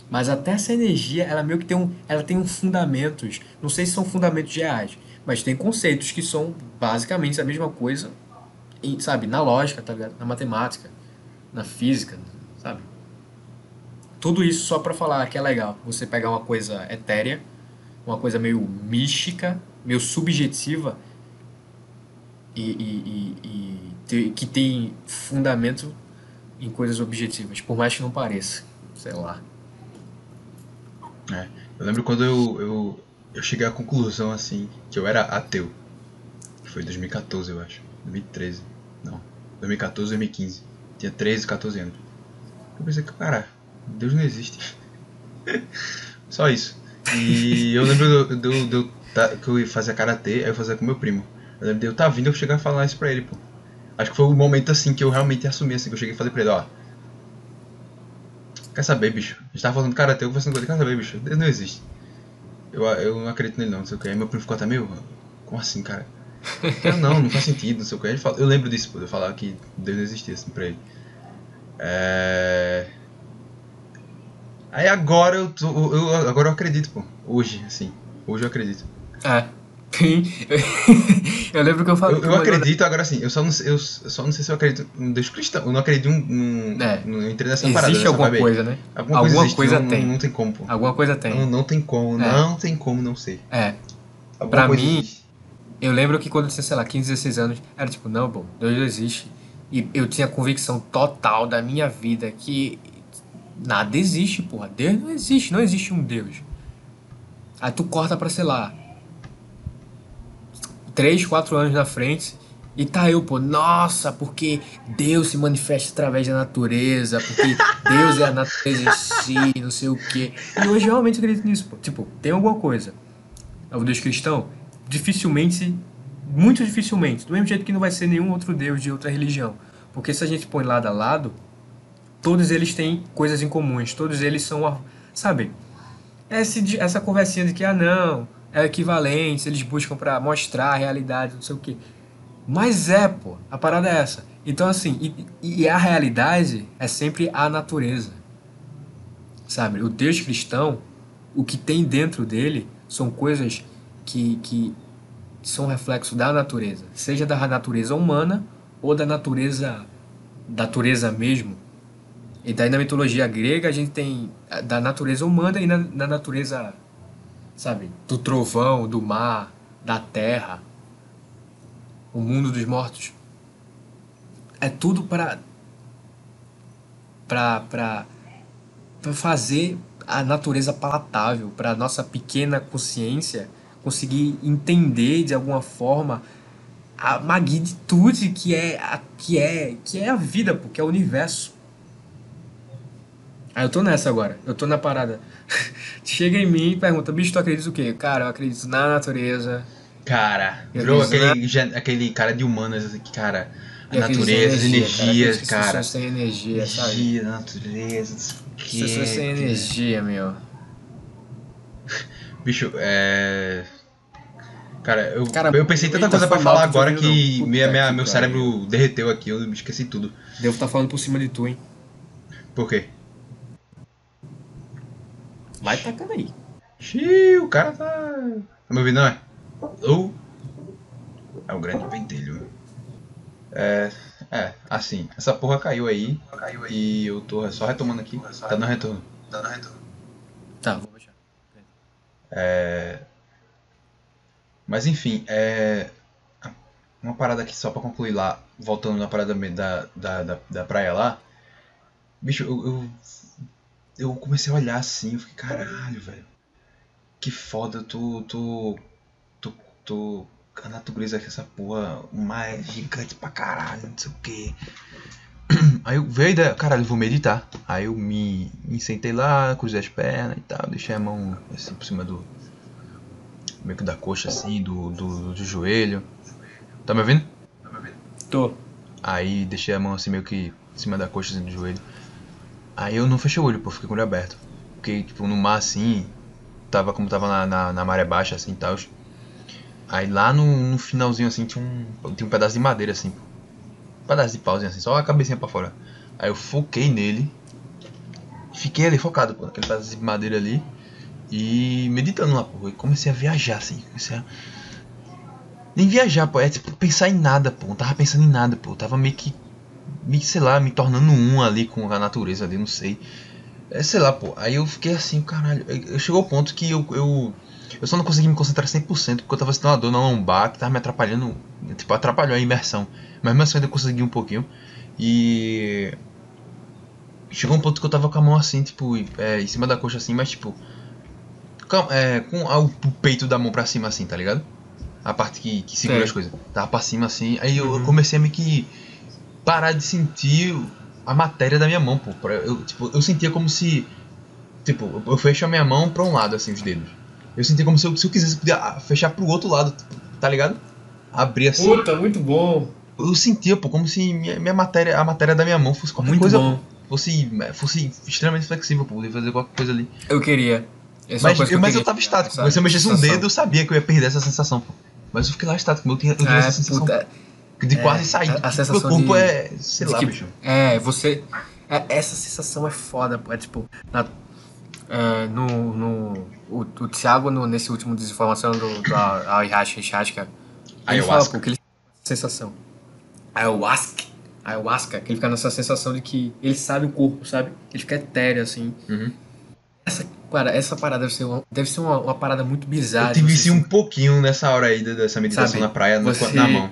B: Mas até essa energia, ela meio que tem um, ela tem um fundamentos, não sei se são fundamentos reais, mas tem conceitos que são basicamente a mesma coisa, em, sabe, na lógica, tá ligado? Na matemática, na física, sabe? Tudo isso só para falar que é legal você pegar uma coisa etérea, uma coisa meio mística, meio subjetiva e, e, e, e que tem fundamento em coisas objetivas, por mais que não pareça, sei lá.
A: É, eu lembro quando eu, eu, eu cheguei à conclusão assim que eu era ateu. Foi 2014, eu acho. 2013. Não. 2014, 2015. Tinha 13, 14 anos. Eu pensei que, cara, Deus não existe. Só isso. E eu lembro do, do- tá- que eu ia fazer karatê, aí eu fazia com meu primo. Eu lembro de eu tá vindo eu chegar a falar isso pra ele, pô. Acho que foi o momento assim que eu realmente assumi, assim, que eu cheguei e falei pra ele, ó. Quer saber, bicho? A gente tava falando karatê, eu conversando com ele, quer saber, bicho? Deus não existe. Eu, eu não acredito nele não, não sei o que. Aí meu primo ficou até meio. Como assim, cara? Eu não, não faz sentido, não sei o que. Ele fala, eu lembro disso, pô, eu falar que Deus não existia assim pra ele. É. Aí agora eu, tô, eu agora eu acredito, pô. Hoje, assim. Hoje eu acredito.
B: É. eu lembro que eu falei.
A: Eu, eu acredito agora assim, eu só não, sei- eu, eu só não sei se eu acredito no Deus cristão. Eu não acredito num. num
B: É.
A: Não entrei nessa parada.
B: Existe alguma coisa, né?
A: Alguma,
B: alguma
A: coisa, existe,
B: coisa
A: não,
B: tem.
A: Não, não tem como, pô.
B: Alguma coisa tem.
A: Não, não tem como,
B: É.
A: não tem como não ser.
B: É.
A: Alguma
B: Pra mim,
A: existe.
B: Eu lembro que quando eu tinha, sei lá, 15, 16 anos, era tipo, não, bom, Deus não existe. E eu tinha convicção total da minha vida que nada existe, porra. Deus não existe, não existe um Deus. Aí tu corta pra, sei lá, 3, 4 anos na frente e tá eu, pô, nossa, porque Deus se manifesta através da natureza, porque Deus é a natureza em si, não sei o quê. E hoje eu realmente acredito nisso, pô. Tipo, tem alguma coisa. É o Deus cristão? Dificilmente, muito dificilmente, do mesmo jeito que não vai ser nenhum outro Deus de outra religião. Porque se a gente põe lado a lado, todos eles têm coisas em comuns, todos eles são, sabe? Esse, de- essa conversinha de que, ah, não, é equivalente, eles buscam pra mostrar a realidade, não sei o quê. Mas é, pô, a parada é essa. Então, assim, e, e a realidade é sempre a natureza. Sabe? O Deus cristão, o que tem dentro dele são coisas que, que são reflexo da natureza, seja da natureza humana ou da natureza natureza mesmo. E daí na mitologia grega a gente tem da natureza humana e na, na natureza, sabe, do trovão, do mar, da terra, o mundo dos mortos. É tudo para para para fazer a natureza palatável, para nossa pequena consciência conseguir entender de alguma forma a magnitude que é a, que é que é a vida, pô, que é o universo. Aí eu tô nessa agora, eu tô na parada. Chega em mim e pergunta, bicho, tu acredita o quê? Cara, eu acredito na natureza.
A: Cara,
B: acredito
A: aquele, gen- aquele cara de humanas, assim, que, cara, a
B: eu
A: natureza, as
B: energia,
A: energias,
B: Cara,
A: cara.
B: As pessoas têm energia, sabe?
A: Energia, natureza, quê,
B: pessoas
A: cara.
B: energia, meu.
A: Bicho, é. Cara, eu,
B: Cara,
A: eu pensei tanta
B: eita,
A: coisa pra falar
B: que
A: agora que.
B: Puta
A: minha, minha-
B: que
A: meu
B: pariu.
A: cérebro derreteu aqui, eu esqueci tudo.
B: Devo estar falando por cima de tu, hein?
A: Por quê?
B: Vai tacando aí.
A: Xiii, o cara tá. Tá me ouvindo, não é? Ou. É o grande pentelho. É. É, assim, essa porra caiu aí. Caiu aí. E eu tô só retomando aqui. Tá no retorno. Tá no retorno.
B: Tá, vou baixar.
A: É. Mas enfim, é. Uma parada aqui só pra concluir lá, voltando na parada da, da, da, da praia lá. Bicho, eu, eu. Eu comecei a olhar assim, eu fiquei, caralho, velho. Que foda, eu tô. tô. tô. tô a natureza com essa porra, mar é gigante pra caralho, não sei o que. Aí eu veio a ideia, caralho, vou meditar. Aí eu me, me sentei lá, cruzei as pernas e tal, deixei a mão assim por cima do. meio que da coxa assim, do, do, do joelho. Tá me ouvindo?
B: Tô.
A: Aí deixei a mão assim meio que em cima da coxa assim, do joelho. Aí eu não fechei o olho, pô, fiquei com o olho aberto. Porque, tipo, no mar assim, tava como tava na, na, na maré baixa assim e tal. Aí lá no, no finalzinho assim tinha um, tinha um pedaço de madeira assim. Um pedaço de pauzinho assim, só a cabecinha pra fora. Aí eu foquei nele. Fiquei ali focado, pô, naquele pedaço de madeira ali. E meditando lá, pô. E comecei a viajar assim, comecei a. Nem viajar, pô, é tipo pensar em nada, pô. Não tava pensando em nada, pô. Tava meio que. Me, sei lá, me tornando um ali com a natureza ali, não sei. É, sei lá, pô. Aí eu fiquei assim, caralho. Eu, chegou ao ponto que eu, eu. Eu só não consegui me concentrar 100% porque eu tava sentindo uma dor na lombar que tava me atrapalhando. Tipo, atrapalhou a imersão. Mas mesmo assim eu ainda consegui um pouquinho. E. Chegou um ponto que eu tava com a mão assim, tipo, é, em cima da coxa assim, mas tipo. Com, é, com o peito da mão pra cima assim, tá ligado? A parte que, que segura
B: Sei.
A: as coisas. Tava pra cima assim. Aí eu, eu
B: Uhum.
A: comecei a meio que parar de sentir a matéria da minha mão, pô. Eu, tipo, eu sentia como se. Tipo, eu- eu fecho a minha mão pra um lado, assim, os dedos. Eu sentia como se eu, se eu quisesse podia fechar pro outro lado, tá ligado? Abrir assim.
B: Puta, muito bom.
A: Eu sentia, pô, como se minha, minha matéria, a matéria da minha mão fosse qualquer
B: Muito
A: coisa.
B: bom.
A: Fosse, fosse extremamente flexível, pô, poder fazer qualquer coisa ali.
B: Eu queria. Essa é
A: Mas,
B: coisa que
A: eu, mas eu tava estático.
B: sabe?
A: Se eu mexesse um
B: Sensação.
A: dedo, eu sabia que eu ia perder essa sensação, pô. Mas eu fiquei lá estático, eu tinha, eu tinha
B: É,
A: essa sensação
B: puta,
A: de
B: é,
A: quase sair.
B: a- a
A: Tipo,
B: sensação
A: meu corpo
B: de-
A: é, sei
B: de
A: lá,
B: que-
A: bicho.
B: É, você. é, essa sensação é foda, pô. É tipo. na- é, no, no, o, o Thiago, no, nesse último desinformação do, do Ayahuasca, Ayahuasca, ele fala,
A: Ayahuasca.
B: pô, que ele sensação. Ayahuasca. Ayahuasca, que ele fica nessa sensação de que ele sabe o corpo, sabe? Ele fica etéreo, assim.
A: Uhum.
B: Essa, cara, essa parada deve ser uma, deve ser uma, uma parada muito bizarra.
A: Eu isso
B: você
A: um pouquinho nessa hora aí da- dessa meditação
B: Sabe,
A: na praia, no-
B: você-
A: na mão.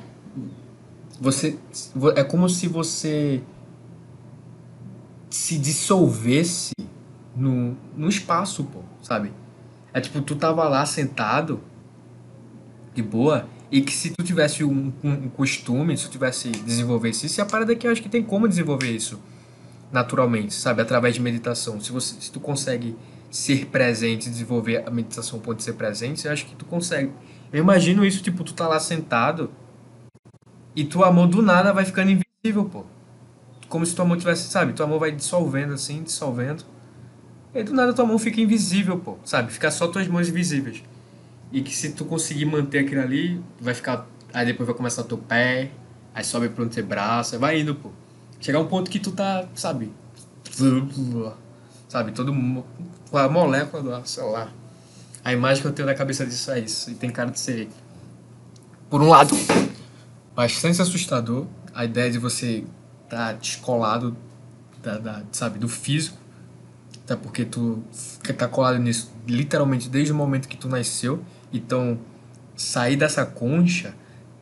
B: Você. É como se você se dissolvesse no, no espaço, pô, sabe? É tipo, tu tava lá sentado, de boa, e que se tu tivesse um, um, um costume, se tu tivesse desenvolvesse isso, e a parada é que eu acho que tem como desenvolver isso naturalmente, sabe? Através de meditação. Se, você, se tu consegue ser presente, desenvolver a meditação pode ser presente, eu acho que tu consegue. Eu imagino isso, tipo, tu tá lá sentado e tua mão do nada vai ficando invisível, pô. Como se tua mão tivesse, sabe? Tua mão vai dissolvendo assim, dissolvendo. E do nada tua mão fica invisível, pô. Sabe? Fica só tuas mãos invisíveis. E que se tu conseguir manter aquilo ali, vai ficar. Aí depois vai começar teu pé, aí sobe pro aí vai indo, pô. Chegar um ponto que tu tá, sabe? Sabe? Todo mu- com a molécula do celular. A imagem que eu tenho na cabeça disso é isso. E tem cara de ser. Por um lado, bastante assustador a ideia de você estar descolado da, da- sabe, do físico, até porque tu tá colado nisso literalmente desde o momento que tu nasceu, então sair dessa concha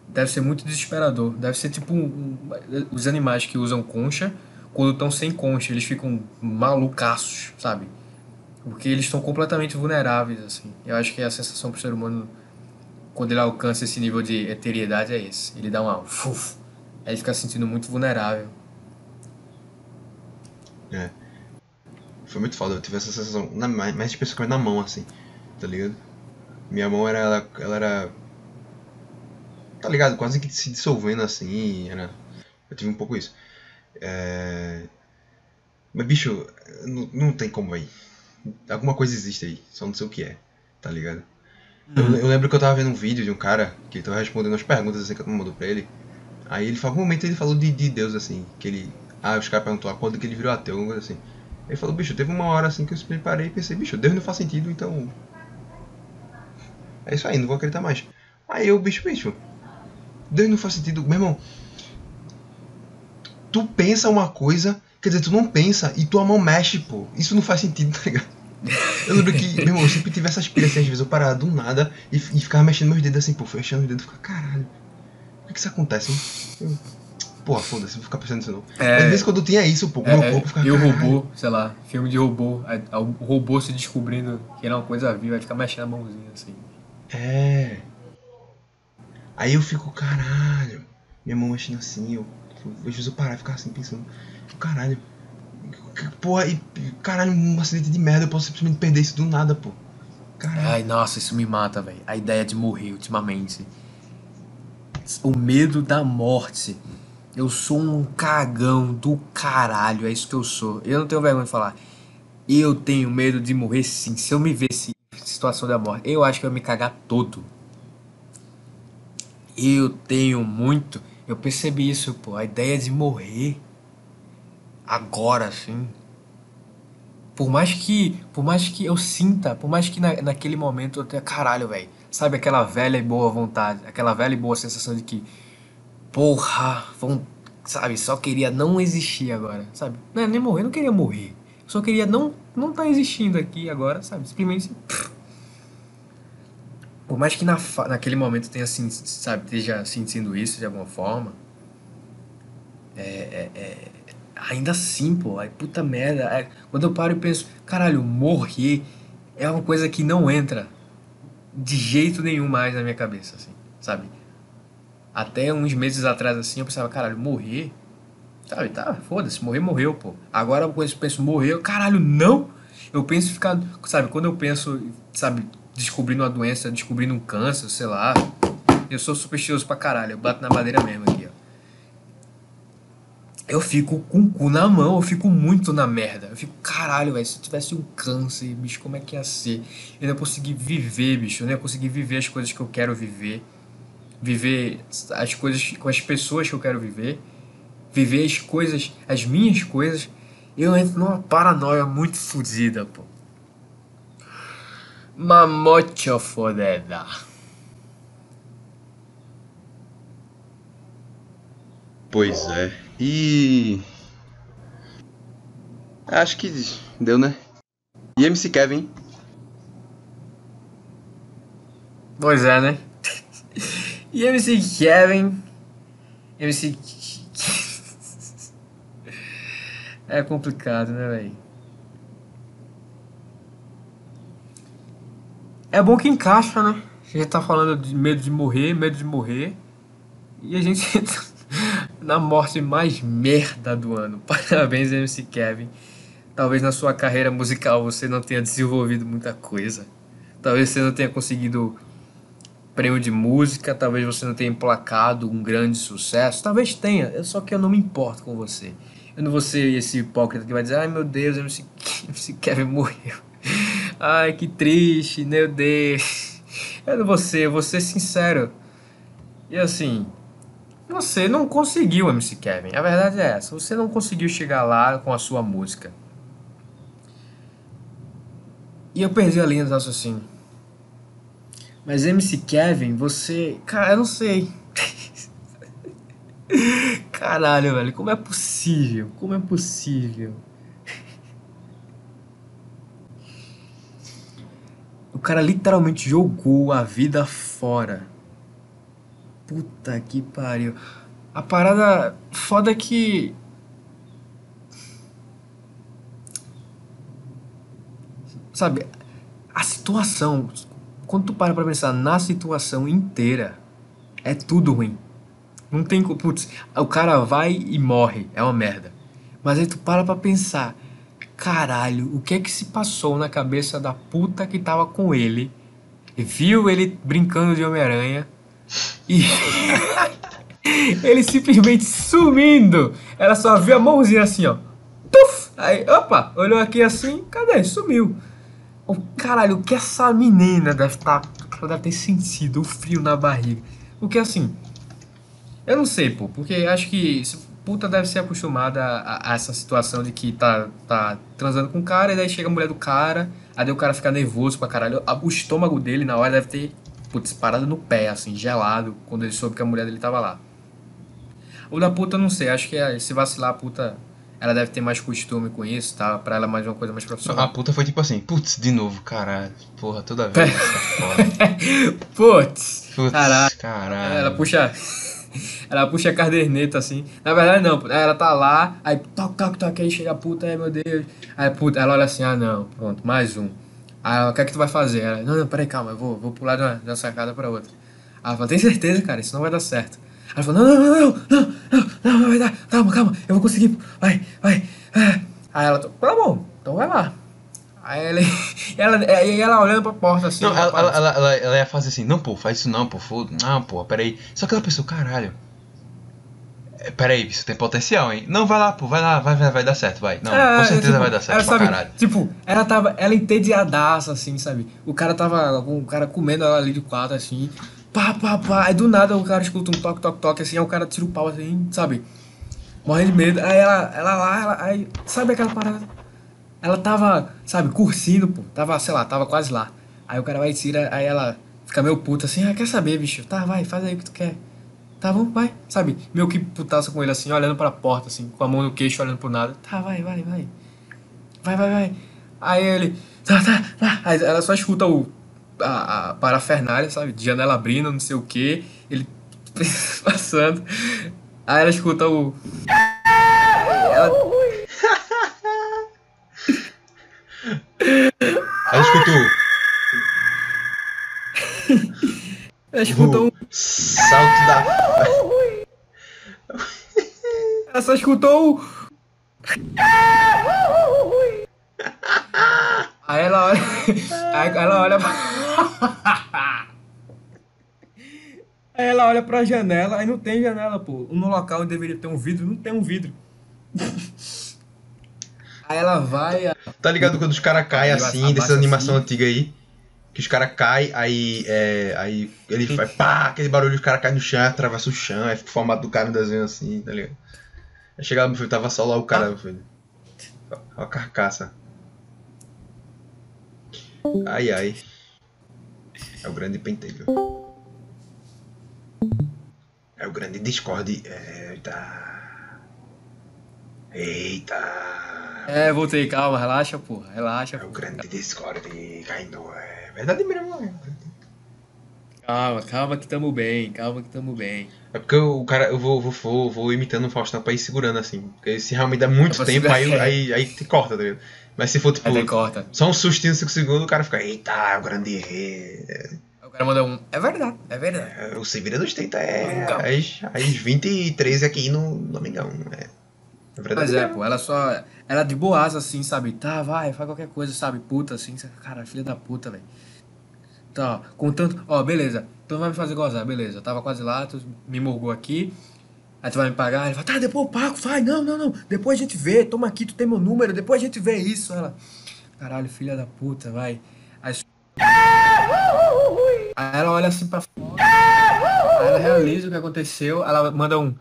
B: deve ser muito desesperador, deve ser tipo um- um- os animais que usam concha, quando estão sem concha, eles ficam malucaços, sabe? Porque eles estão completamente vulneráveis, assim. Eu acho que a sensação pro ser humano quando ele alcança esse nível de eteriedade é esse. Ele dá uma. Uf, aí ele fica se sentindo muito vulnerável.
A: Foi muito foda, eu tive essa sensação, na, mais especificamente na mão, assim, tá ligado? Minha mão era, ela, ela era, tá ligado, quase que se dissolvendo assim, era, eu tive um pouco isso. É... Mas, bicho, não, não tem como aí. Alguma coisa existe aí, só não sei o que é, tá ligado? Eu, eu lembro que eu tava vendo um vídeo de um cara que tava respondendo as perguntas assim que eu mandou pra ele. Aí ele falou, um momento ele falou de, de Deus assim, que ele. Ah, os caras perguntaram quando que ele virou ateu, alguma coisa assim. Ele falou, bicho, teve uma hora assim que eu me parei e pensei, bicho, Deus não faz sentido, então. É isso aí, não vou acreditar mais. Aí eu, bicho, bicho, Deus não faz sentido. Meu irmão, tu pensa uma coisa, quer dizer, tu não pensa e tua mão mexe, pô. Isso não faz sentido, tá ligado? Eu lembro que, meu irmão, eu sempre tive essas pilhas assim, às vezes eu parava do nada e, e ficava mexendo meus dedos assim, pô, fechando os dedos e ficava, caralho, por que, que isso acontece, hein? Eu, Porra, foda-se, não vou ficar pensando nisso não.
B: É.
A: Mas às vezes quando eu tinha isso, pô, o meu
B: É,
A: corpo ficava.
B: e o robô, sei lá, filme de robô, aí, o robô se descobrindo que era uma coisa viva, vai ficar mexendo a mãozinha assim.
A: É. Aí eu fico, caralho. Minha mão mexendo assim, eu. eu às vezes eu parar e ficar assim pensando, caralho. Porra, e caralho, um acidente de merda, eu posso simplesmente perder isso do nada, pô. Caralho.
B: Ai, nossa, isso me mata, velho. A ideia de morrer ultimamente. O medo da morte. Eu sou um cagão do caralho, é isso que eu sou. Eu não tenho vergonha de falar. Eu tenho medo de morrer sim. Se eu me visse em situação da morte, eu acho que eu ia me cagar todo. Eu tenho muito. Eu percebi isso, pô. A ideia de morrer agora, assim. Por mais que, por mais que eu sinta, por mais que na, naquele momento eu tenha caralho, velho. Sabe aquela velha e boa vontade, aquela velha e boa sensação de que porra, vão, sabe, só queria não existir agora, sabe? Não é nem morrer, não queria morrer. Só queria não não tá existindo aqui agora, sabe? Simplesmente por mais que na, naquele momento tenha assim, sabe, esteja sentindo isso de alguma forma, é, é, é- ainda assim, pô, aí puta merda. é- quando eu paro e penso, caralho, morrer é uma coisa que não entra de jeito nenhum mais na minha cabeça, assim, sabe? Até uns meses atrás, assim, eu pensava, caralho, morrer. Sabe, tá, foda-se, morrer, morreu, pô. Agora quando eu penso, morreu, caralho, não! Eu penso ficar, sabe, quando eu penso, sabe, descobrindo uma doença, descobrindo um câncer, sei lá. Eu sou supersticioso pra caralho, eu bato na madeira mesmo. Eu fico com o cu na mão, eu fico muito na merda. Eu fico, caralho, velho, se eu tivesse um câncer, bicho, como é que ia ser? Eu não conseguir viver, bicho, eu não ia conseguir viver as coisas que eu quero viver. Viver as coisas com as pessoas que eu quero viver. Viver as coisas, as minhas coisas. Eu entro numa paranoia muito fodida, pô. Mamocho fodeda.
A: Pois é. E. Acho que deu, né? E MC Kevin?
B: Pois é, né? E MC Kevin. MC. É complicado, né, velho? É bom que encaixa, né? A gente tá falando de medo de morrer, medo de morrer. E a gente na morte mais merda do ano. Parabéns, MC Kevin. Talvez na sua carreira musical você não tenha desenvolvido muita coisa. Talvez você não tenha conseguido prêmio de música, talvez você não tenha emplacado um grande sucesso. Talvez tenha, só que eu não me importo com você. Eu não vou ser esse hipócrita que vai dizer: ai meu Deus, MC, MC Kevin morreu. Ai que triste, meu Deus. Eu não vou ser, eu vou ser sincero. E assim, você não conseguiu, MC Kevin. A verdade é essa. Você não conseguiu chegar lá com a sua música. E eu perdi a linha do raciocínio. Mas MC Kevin, você. Cara, eu não sei. Caralho, velho. Como é possível? Como é possível? O cara literalmente jogou a vida fora Puta que pariu. A parada foda é que. Sabe, a situação. Quando tu para pra pensar na situação inteira, é tudo ruim. Não tem. Putz, o cara vai e morre. É uma merda. Mas aí tu para pra pensar. Caralho, o que é que se passou na cabeça da puta que tava com ele? Viu ele brincando de Homem-Aranha e ele simplesmente sumindo. Ela só viu a mãozinha assim, ó. Tuf! Aí, opa, olhou aqui assim, cadê? Sumiu. Oh, caralho, o que essa menina deve estar. Tá, deve ter sentido o frio na barriga. Porque assim. Eu não sei, pô, porque acho que puta deve ser acostumada a, a, essa situação de que tá, tá transando com o cara e daí chega a mulher do cara, aí o cara fica nervoso pra caralho. O estômago dele na hora deve ter putz, parado no pé, assim, gelado, quando ele soube que a mulher dele tava lá. O da puta, não sei, acho que é, se vacilar, a puta, ela deve ter mais costume com isso, tá? Pra ela mais uma coisa mais profissional.
A: A puta foi tipo assim, putz, de novo, caralho, porra, toda vez
B: putz, caralho. caralho. Ela puxa... Ela puxa a caderneta assim. Na verdade, não. Ela tá lá, aí toque, toque, aí chega a puta, ai meu Deus. Aí puta, ela olha assim, ah não, pronto, mais um. Aí o que é que tu vai fazer? Ela, não, não, peraí, calma, eu vou, vou pular de uma, de uma sacada pra outra. Aí ela fala, tem certeza, cara, isso não vai dar certo. Ela falou, não, não, não, não, não, não, não vai dar, calma, calma, eu vou conseguir, vai, vai. Aí ela, tá bom, então vai lá. Aí ela, ela, aí ela olhando pra porta assim.
A: Não, ela, ela, ela, ela, ela ia fazer assim, não, pô, faz isso não, pô, foda. Não, pô, peraí. Só que ela pensou, caralho, é, peraí, isso tem potencial, hein? Não, vai lá, pô, vai lá, vai, vai, vai dar certo, vai. Não, é, com certeza tipo, vai dar certo
B: ela, sabe, Tipo, ela tava, ela entediadaça, assim, sabe? O cara tava, o cara comendo ela ali de quatro, assim, pá, pá, pá. Aí do nada o cara escuta um toque, toque, toque, assim, aí o cara tira o pau, assim, sabe? Morre de medo. Aí ela, ela lá, ela, aí, sabe aquela parada? Ela tava, sabe, curtindo, pô, tava, sei lá, tava quase lá. Aí o cara vai e tira, aí ela fica meio puta, assim, ah, quer saber, bicho? Tá, vai, faz aí o que tu quer. Tá bom, vai. Sabe? Meio que putaça com ele assim, olhando pra porta, assim, com a mão no queixo, olhando pro nada. Tá, vai, vai, vai. Vai, vai, vai. Aí ele. Tá, tá, tá. Aí ela só escuta o. A, a parafernália, sabe? De janela abrindo, não sei o que. Ele passando. Aí ela escuta o. Ela...
A: ela escutou.
B: Ela escutou um.
A: Salto da.
B: Ela só escutou o. Aí ela olha. Aí ela olha pra. Aí ela olha pra janela, aí não tem janela, pô. No local onde deveria ter um vidro, não tem um vidro. aí ela vai.
A: Tá ligado quando os caras caem assim, dessa animação assim. antiga aí? Que os caras caem, aí, é, aí ele faz pá, aquele barulho, os caras caem no chão, atravessa o chão, aí fica o formato do cara no desenho assim, tá ligado? Aí chegava meu filho, tava só lá o cara, ah. meu filho. Ó a carcaça. Ai ai. É o grande pentelho. É o grande Discord. Eita. Eita.
B: É, voltei, calma, relaxa, porra. Relaxa. É
A: o grande Discord caindo. É verdade mesmo, é.
B: Calma, calma que tamo bem, calma que tamo bem.
A: É porque o cara, eu vou, vou, vou, imitando o Faustão pra ir segurando assim. Porque se realmente dá muito tempo, aí, aí, aí te corta, tá ligado? Mas se for tipo.
B: Aí corta.
A: Só um sustinho, 5 segundos, o cara fica, eita, é o grande rei.
B: O cara manda um. É verdade, é verdade.
A: É, o Se Vira dos 30 é às, às 23 aqui no Domingão. É,
B: é verdade. Mas é, pô, ela só. Ela de boas assim, sabe? Tá, vai, faz qualquer coisa, sabe? Puta, assim. Cara, filha da puta, velho. Tá, com tanto. Ó, beleza. Então vai me fazer gozar, beleza. Eu tava quase lá, tu me morgou aqui. Aí tu vai me pagar. Ele fala, tá, depois eu pago, vai. Não, não, não. Depois a gente vê. Toma aqui, tu tem meu número. Depois a gente vê isso. Ela. Caralho, filha da puta, vai. Aí, aí ela olha assim pra fora. Aí ela realiza o que aconteceu. Ela manda um.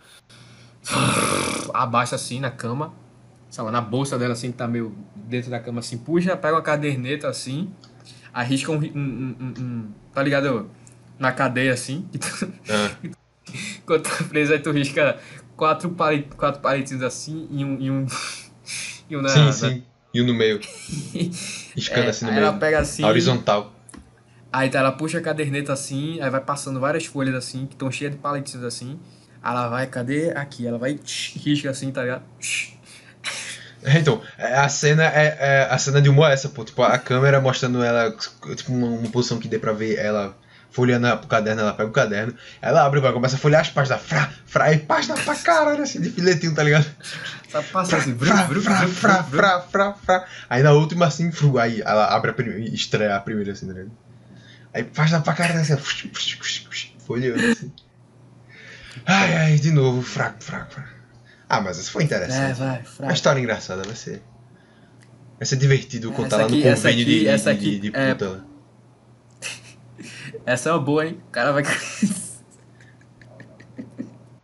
B: Abaixa assim na cama. Sei lá, na bolsa dela assim, que tá meio dentro da cama assim. Puxa, pega uma caderneta assim arrisca um, um, um, um, Tá ligado? Na cadeia assim. É. Quando tá preso, aí tu risca quatro, palet, quatro palitinhos assim e um. E um,
A: e um na, sim, sim. E um no meio. Escando é, assim no meio.
B: Ela pega assim.
A: horizontal.
B: Aí tá, ela puxa a caderneta assim, aí vai passando várias folhas assim, que estão cheias de palitinhos assim. Aí ela vai, cadê? Aqui. Ela vai, risca assim, tá ligado?
A: Então, é, a cena é, é, a cena de humor é essa, pô. Tipo, a câmera mostrando ela, tipo, uma, uma posição que dê pra ver ela folheando o caderno, ela pega o caderno, ela abre, vai, começa a folhear as páginas, fra, fra, e página pra caralho, assim, de filetinho, tá ligado?
B: Tá passando assim,
A: fra, fra, fra, fra, fra, fra, Aí na última, assim, fru, aí ela abre a primeira, estreia a primeira, assim, tá ligado? Aí página pra caralho, assim, folheando, assim. Ai, ai, de novo, fraco, fraco, fraco. Ah, mas essa foi interessante.
B: É, vai, fraco.
A: Uma história engraçada, vai ser. Vai ser divertido contar lá no convênio aqui, de, essa aqui, de, de, é... puta.
B: Essa é uma boa, hein? O cara vai.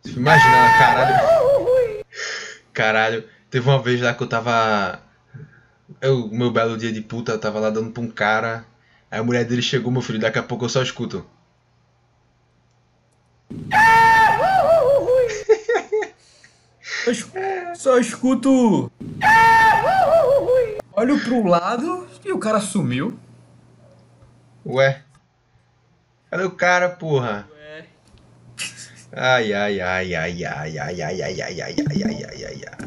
A: Imagina, caralho. Caralho, teve uma vez lá que eu tava. Eu, meu belo dia de puta, eu tava lá dando pra um cara. Aí a mulher dele chegou, meu filho, daqui a pouco eu só escuto.
B: Só escuto. Olho pro lado e o cara sumiu.
A: Ué. Cadê o cara, porra? Ué. Ai, ai, ai, ai, ai, ai, ai, ai, ai, ai, ai, ai, ai, ai, ai.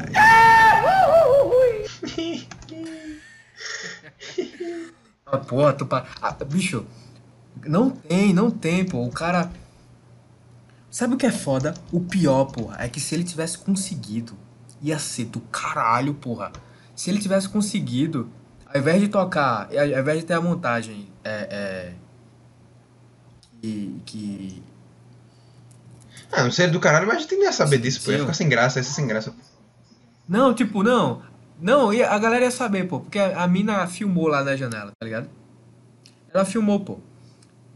B: Ah, porra, tu pa... ah, bicho, não tem, não tem, pô. O cara Sabe o que é foda? O pior, porra, é que se ele tivesse conseguido, ia ser do caralho, porra. Se ele tivesse conseguido, ao invés de tocar, ao invés de ter a montagem é, é que, que.
A: Ah, não seria do caralho, mas a gente tem que saber disso, pô. Ia ficar sem graça, ia ser sem graça.
B: Não, tipo, não. Não, a galera ia saber, pô. Porque a, a mina filmou lá na janela, tá ligado? Ela filmou, pô.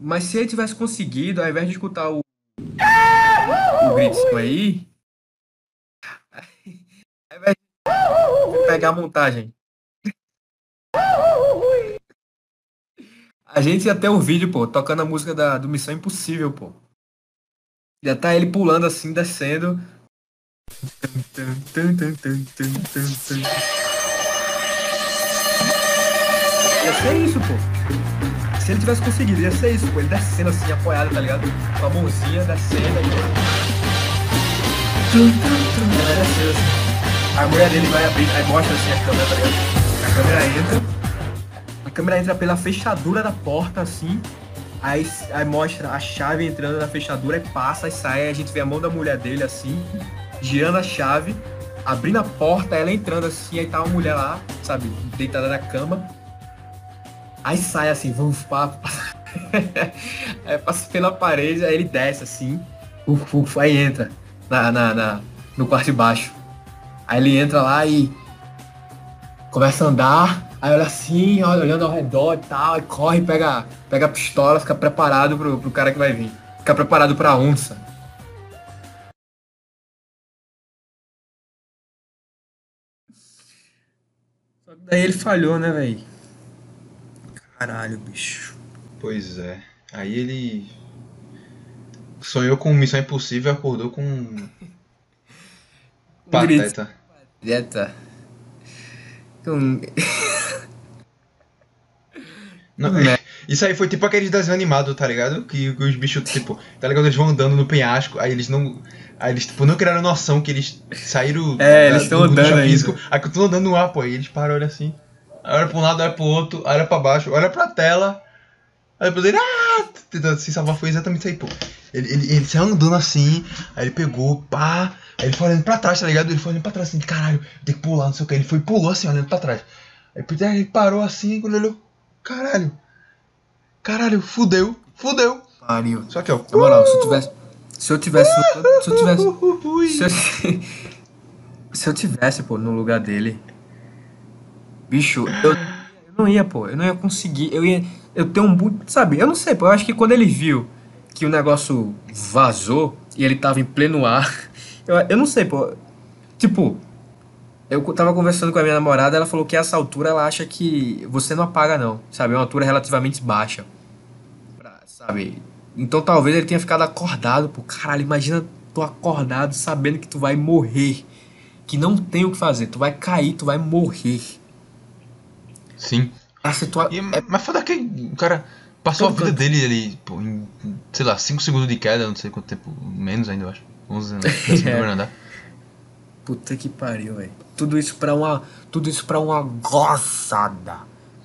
B: Mas se ele tivesse conseguido, ao invés de escutar o o gritinho aí. Aí vai pegar a montagem. A gente ia ter um vídeo, pô, tocando a música da, do Missão Impossível, pô. Já tá ele pulando assim, descendo. Ia ser isso, pô. Se ele tivesse conseguido, ia ser isso, pô. Ele descendo assim, apoiado, tá ligado? Com a mãozinha descendo aí. Assim. A mulher dele vai abrir, aí mostra assim a câmera, tá ligado? A câmera entra. A câmera entra pela fechadura da porta, assim. Aí, aí mostra a chave entrando na fechadura e passa e sai. A gente vê a mão da mulher dele assim, girando a chave, abrindo a porta, ela entrando assim, aí tá uma mulher lá, sabe, deitada na cama Aí sai assim, vamos para. aí passa pela parede, aí ele desce assim, uf, uf, aí entra na, na, na, no quarto de baixo. Aí ele entra lá e começa a andar, aí olha assim, olha, olhando ao redor e tal, e corre, pega, pega a pistola, fica preparado pro, pro cara que vai vir. Fica preparado pra onça. Só que daí ele falhou, né, velho? Caralho, bicho.
A: Pois é. Aí ele sonhou com Missão Impossível e acordou com Pateta.
B: Dieta. Com...
A: Não, isso aí foi tipo aqueles desenhos animados, tá ligado? Que, que os bichos, tipo, tá ligado? Eles vão andando no penhasco, aí eles não. Aí eles, tipo, não criaram noção que eles saíram.
B: É, eles estão andando
A: físico, Aí que eu tô andando no ar, pô, aí eles param, olha assim. Olha pra um lado, olha pro outro, olha pra baixo, olha pra tela. Aí depois ele, ah! Tentando se salvar foi exatamente isso aí, pô. Ele, ele, ele saiu andando assim, aí ele pegou, pá. Aí ele foi olhando pra trás, tá ligado? Ele foi olhando pra trás assim, caralho, tem que pular, não sei o que. Ele foi pulou assim, olhando pra trás. Aí depois ele parou assim, quando ele olhou, caralho. Caralho, fudeu, fudeu.
B: Pariu.
A: Só que, ó.
B: Na moral, se eu tivesse. Se eu tivesse. Se eu tivesse. Se eu, se eu tivesse, pô, no lugar dele. Bicho, eu, eu não ia, pô. Eu não ia conseguir. Eu ia. Eu tenho um. Sabe, eu não sei, pô. Eu acho que quando ele viu que o negócio vazou e ele tava em pleno ar. Eu, eu não sei, pô. Tipo. Eu tava conversando com a minha namorada, ela falou que essa altura ela acha que você não apaga, não. Sabe? É uma altura relativamente baixa. Pra- sabe? Então talvez ele tenha ficado acordado, pô. Caralho, imagina tu acordado sabendo que tu vai morrer. Que não tem o que fazer. Tu vai cair, tu vai morrer.
A: Sim.
B: A situa...
A: E,
B: é,
A: Mas foda que o cara passou a vida
B: canto.
A: dele ali, pô, em, sei lá, 5 segundos de queda, não sei quanto tempo, menos ainda, eu acho. 11 anos, no primeiro andar.
B: Puta que pariu, velho. Tudo isso pra uma. Tudo isso pra uma gozada.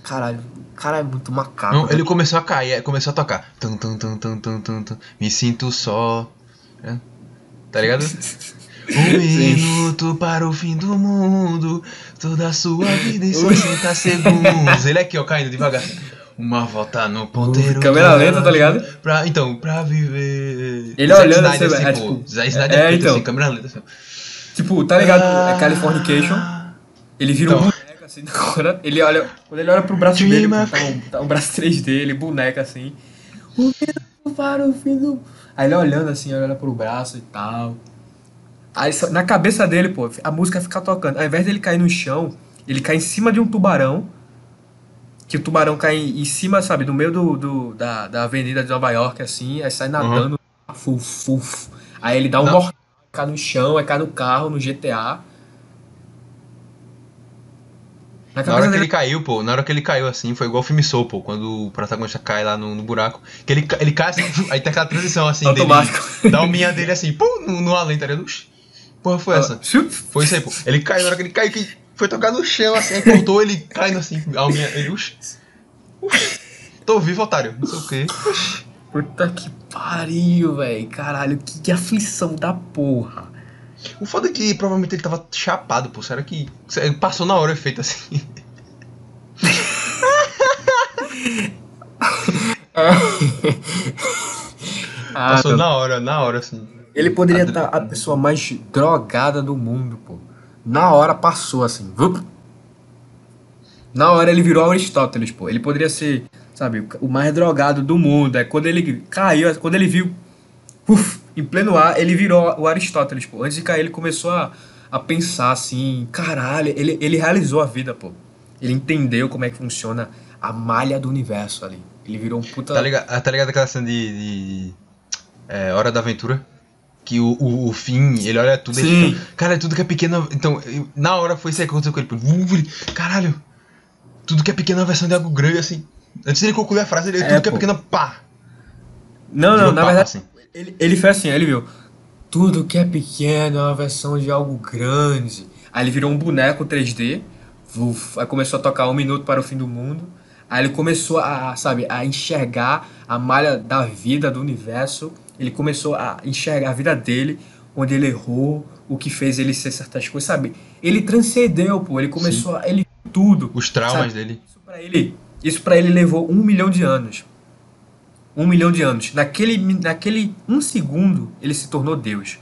B: Caralho, o cara é muito macaco.
A: Não, ele começou a cair, aí começou a tocar. Tum, tum, tum, tum, tum, tum, tum. Me sinto só. É. Tá ligado? Um minuto para o fim do mundo. Toda a sua vida em 60 segundos. Ele aqui, ó, caindo devagar. Uma volta no ponteiro.
B: Câmera
A: do
B: lenta, tá ligado?
A: Pra, então, pra viver.
B: Ele
A: Zack
B: olhando
A: Snyder,
B: assim, é,
A: pô.
B: tipo,
A: Zack Snyder
B: é,
A: é, feito
B: então.
A: assim, câmera lenta assim.
B: Tipo, tá ligado?
A: Ah.
B: É Californication. Ele vira um
A: Então.
B: boneco assim agora. Ele olha. Quando ele olha pro braço
A: Dream
B: dele, tá um, tá um braço 3D, ele boneca assim. O minuto para o fim do. Aí ele olhando assim, olha pro braço e tal. Aí na cabeça dele, pô, a música fica tocando. Ao invés dele cair no chão, ele cai em cima de um tubarão. Que o tubarão cai em, em cima, sabe, no meio do, do- da, da avenida de Nova York, assim, aí sai nadando. Fuf, fuf. Aí ele dá um mortal, cai no chão, aí cai no carro, no GTA. Na
A: Na hora que ele caiu, pô, na hora que ele caiu assim, foi igual o filme Soul, pô, quando o protagonista cai lá no, no buraco. Que ele, ele cai assim, aí tem aquela transição assim
B: Automático.
A: dele. Da alminha dele assim, pum, no, no além, tá ligado? Porra, foi essa?
B: Chup.
A: Foi isso aí, pô. Ele caiu, na hora que ele caiu, que foi tocar no chão, assim, aí cortou ele caindo assim, a alminha, ele, oxi. Oxi. Tô vivo, otário, não sei o quê.
B: Puta que pariu, velho. Caralho, que, que aflição da porra.
A: O foda é que provavelmente ele tava chapado, pô. Será que. Passou na hora o efeito assim.
B: Ah,
A: Passou na hora, na hora, assim.
B: Ele poderia estar a pessoa mais drogada do mundo, pô. Na hora passou assim. vup. Na hora ele virou Aristóteles, pô. Ele poderia ser, sabe, o mais drogado do mundo. É quando ele caiu, quando ele viu, uf, em pleno ar, ele virou o Aristóteles, pô. Antes de cair, ele começou a, a pensar assim: caralho, ele, ele realizou a vida, pô. Ele entendeu como é que funciona a malha do universo ali. Ele virou um puta.
A: Tá ligado, ah, tá ligado aquela cena de. de é, Hora da Aventura? Que o, o, o fim, ele olha tudo e
B: Sim.
A: ele fica, Cara, tudo que é pequeno. Então, eu- na hora foi isso aí que aconteceu com ele. pô. Ele, Caralho! Tudo que é pequeno é uma versão de algo grande, assim. Antes dele concluir a frase, ele
B: É,
A: tudo que é
B: pô.
A: pequeno, pá!
B: Não, não, na
A: papo,
B: verdade.
A: assim.
B: Ele, ele fez assim, ele viu. Tudo que é pequeno é uma versão de algo grande. Aí ele virou um boneco 3D. vuf, aí começou a tocar um minuto para o fim do mundo. Aí ele começou a, sabe, a enxergar a malha da vida, do universo. Ele começou a enxergar a vida dele, onde ele errou, o que fez ele ser certas coisas, sabe? Ele transcendeu, pô. Ele começou a. Ele tudo.
A: Os traumas
B: Sabe?
A: dele.
B: Isso pra ele, isso pra ele levou um milhão de anos. Um milhão de anos. Naquele, naquele um segundo, ele se tornou Deus.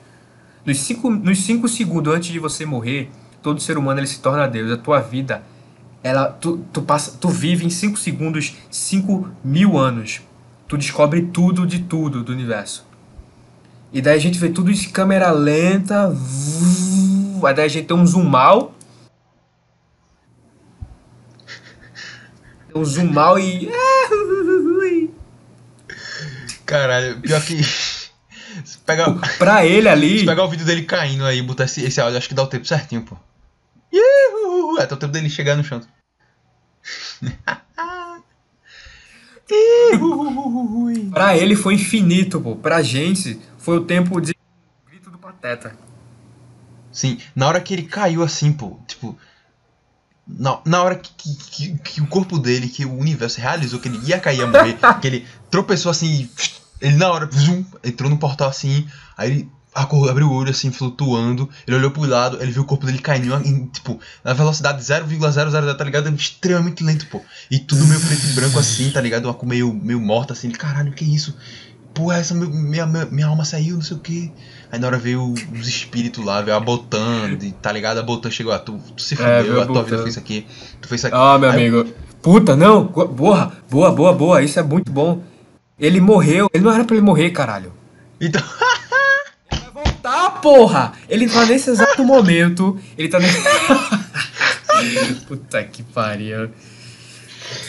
B: Nos cinco, nos cinco segundos antes de você morrer, todo ser humano ele se torna Deus. A tua vida, ela, tu, tu, passa, tu vive em cinco segundos cinco mil anos. Tu descobre tudo de tudo do universo. E daí a gente vê tudo em câmera lenta. Aí daí a gente tem um zoom mal. Um zoom mal e.
A: Caralho, pior que. Se pegar,
B: Pra ele ali.
A: se pegar o vídeo dele caindo aí e botar esse, esse áudio, acho que dá o tempo certinho, pô. Até o tempo dele chegar no chão.
B: Pra ele foi infinito, pô. Pra gente foi o tempo de. Grito do Pateta.
A: Sim, na hora que ele caiu assim, pô, tipo. Na, na hora que, que, que, que o corpo dele, que o universo realizou que ele ia cair, ia morrer, que ele tropeçou assim, e ele na hora, zoom, entrou no portal assim, aí ele abriu o olho assim, flutuando, ele olhou pro lado, ele viu o corpo dele caindo, em, tipo, na velocidade 0,00, tá ligado? Extremamente lento, pô. E tudo meio preto e branco assim, tá ligado? Uma cor meio, meio morta assim, ele, caralho, que isso? Pô, essa minha, minha, minha alma saiu, não sei o que. Aí na hora veio os espíritos lá, veio a Botan, tá ligado? A Botan chegou, ah, tu, tu se
B: É,
A: fudeu,
B: a
A: a tua vida fez isso aqui, tu fez isso aqui.
B: Ah, meu
A: Aí-
B: amigo. Puta, não. Boa, boa, boa, boa. Isso é muito bom. Ele morreu. Ele não era pra ele morrer, caralho.
A: Então,
B: Voltar, porra! Ele tá nesse exato momento. Ele tá nesse. puta que pariu.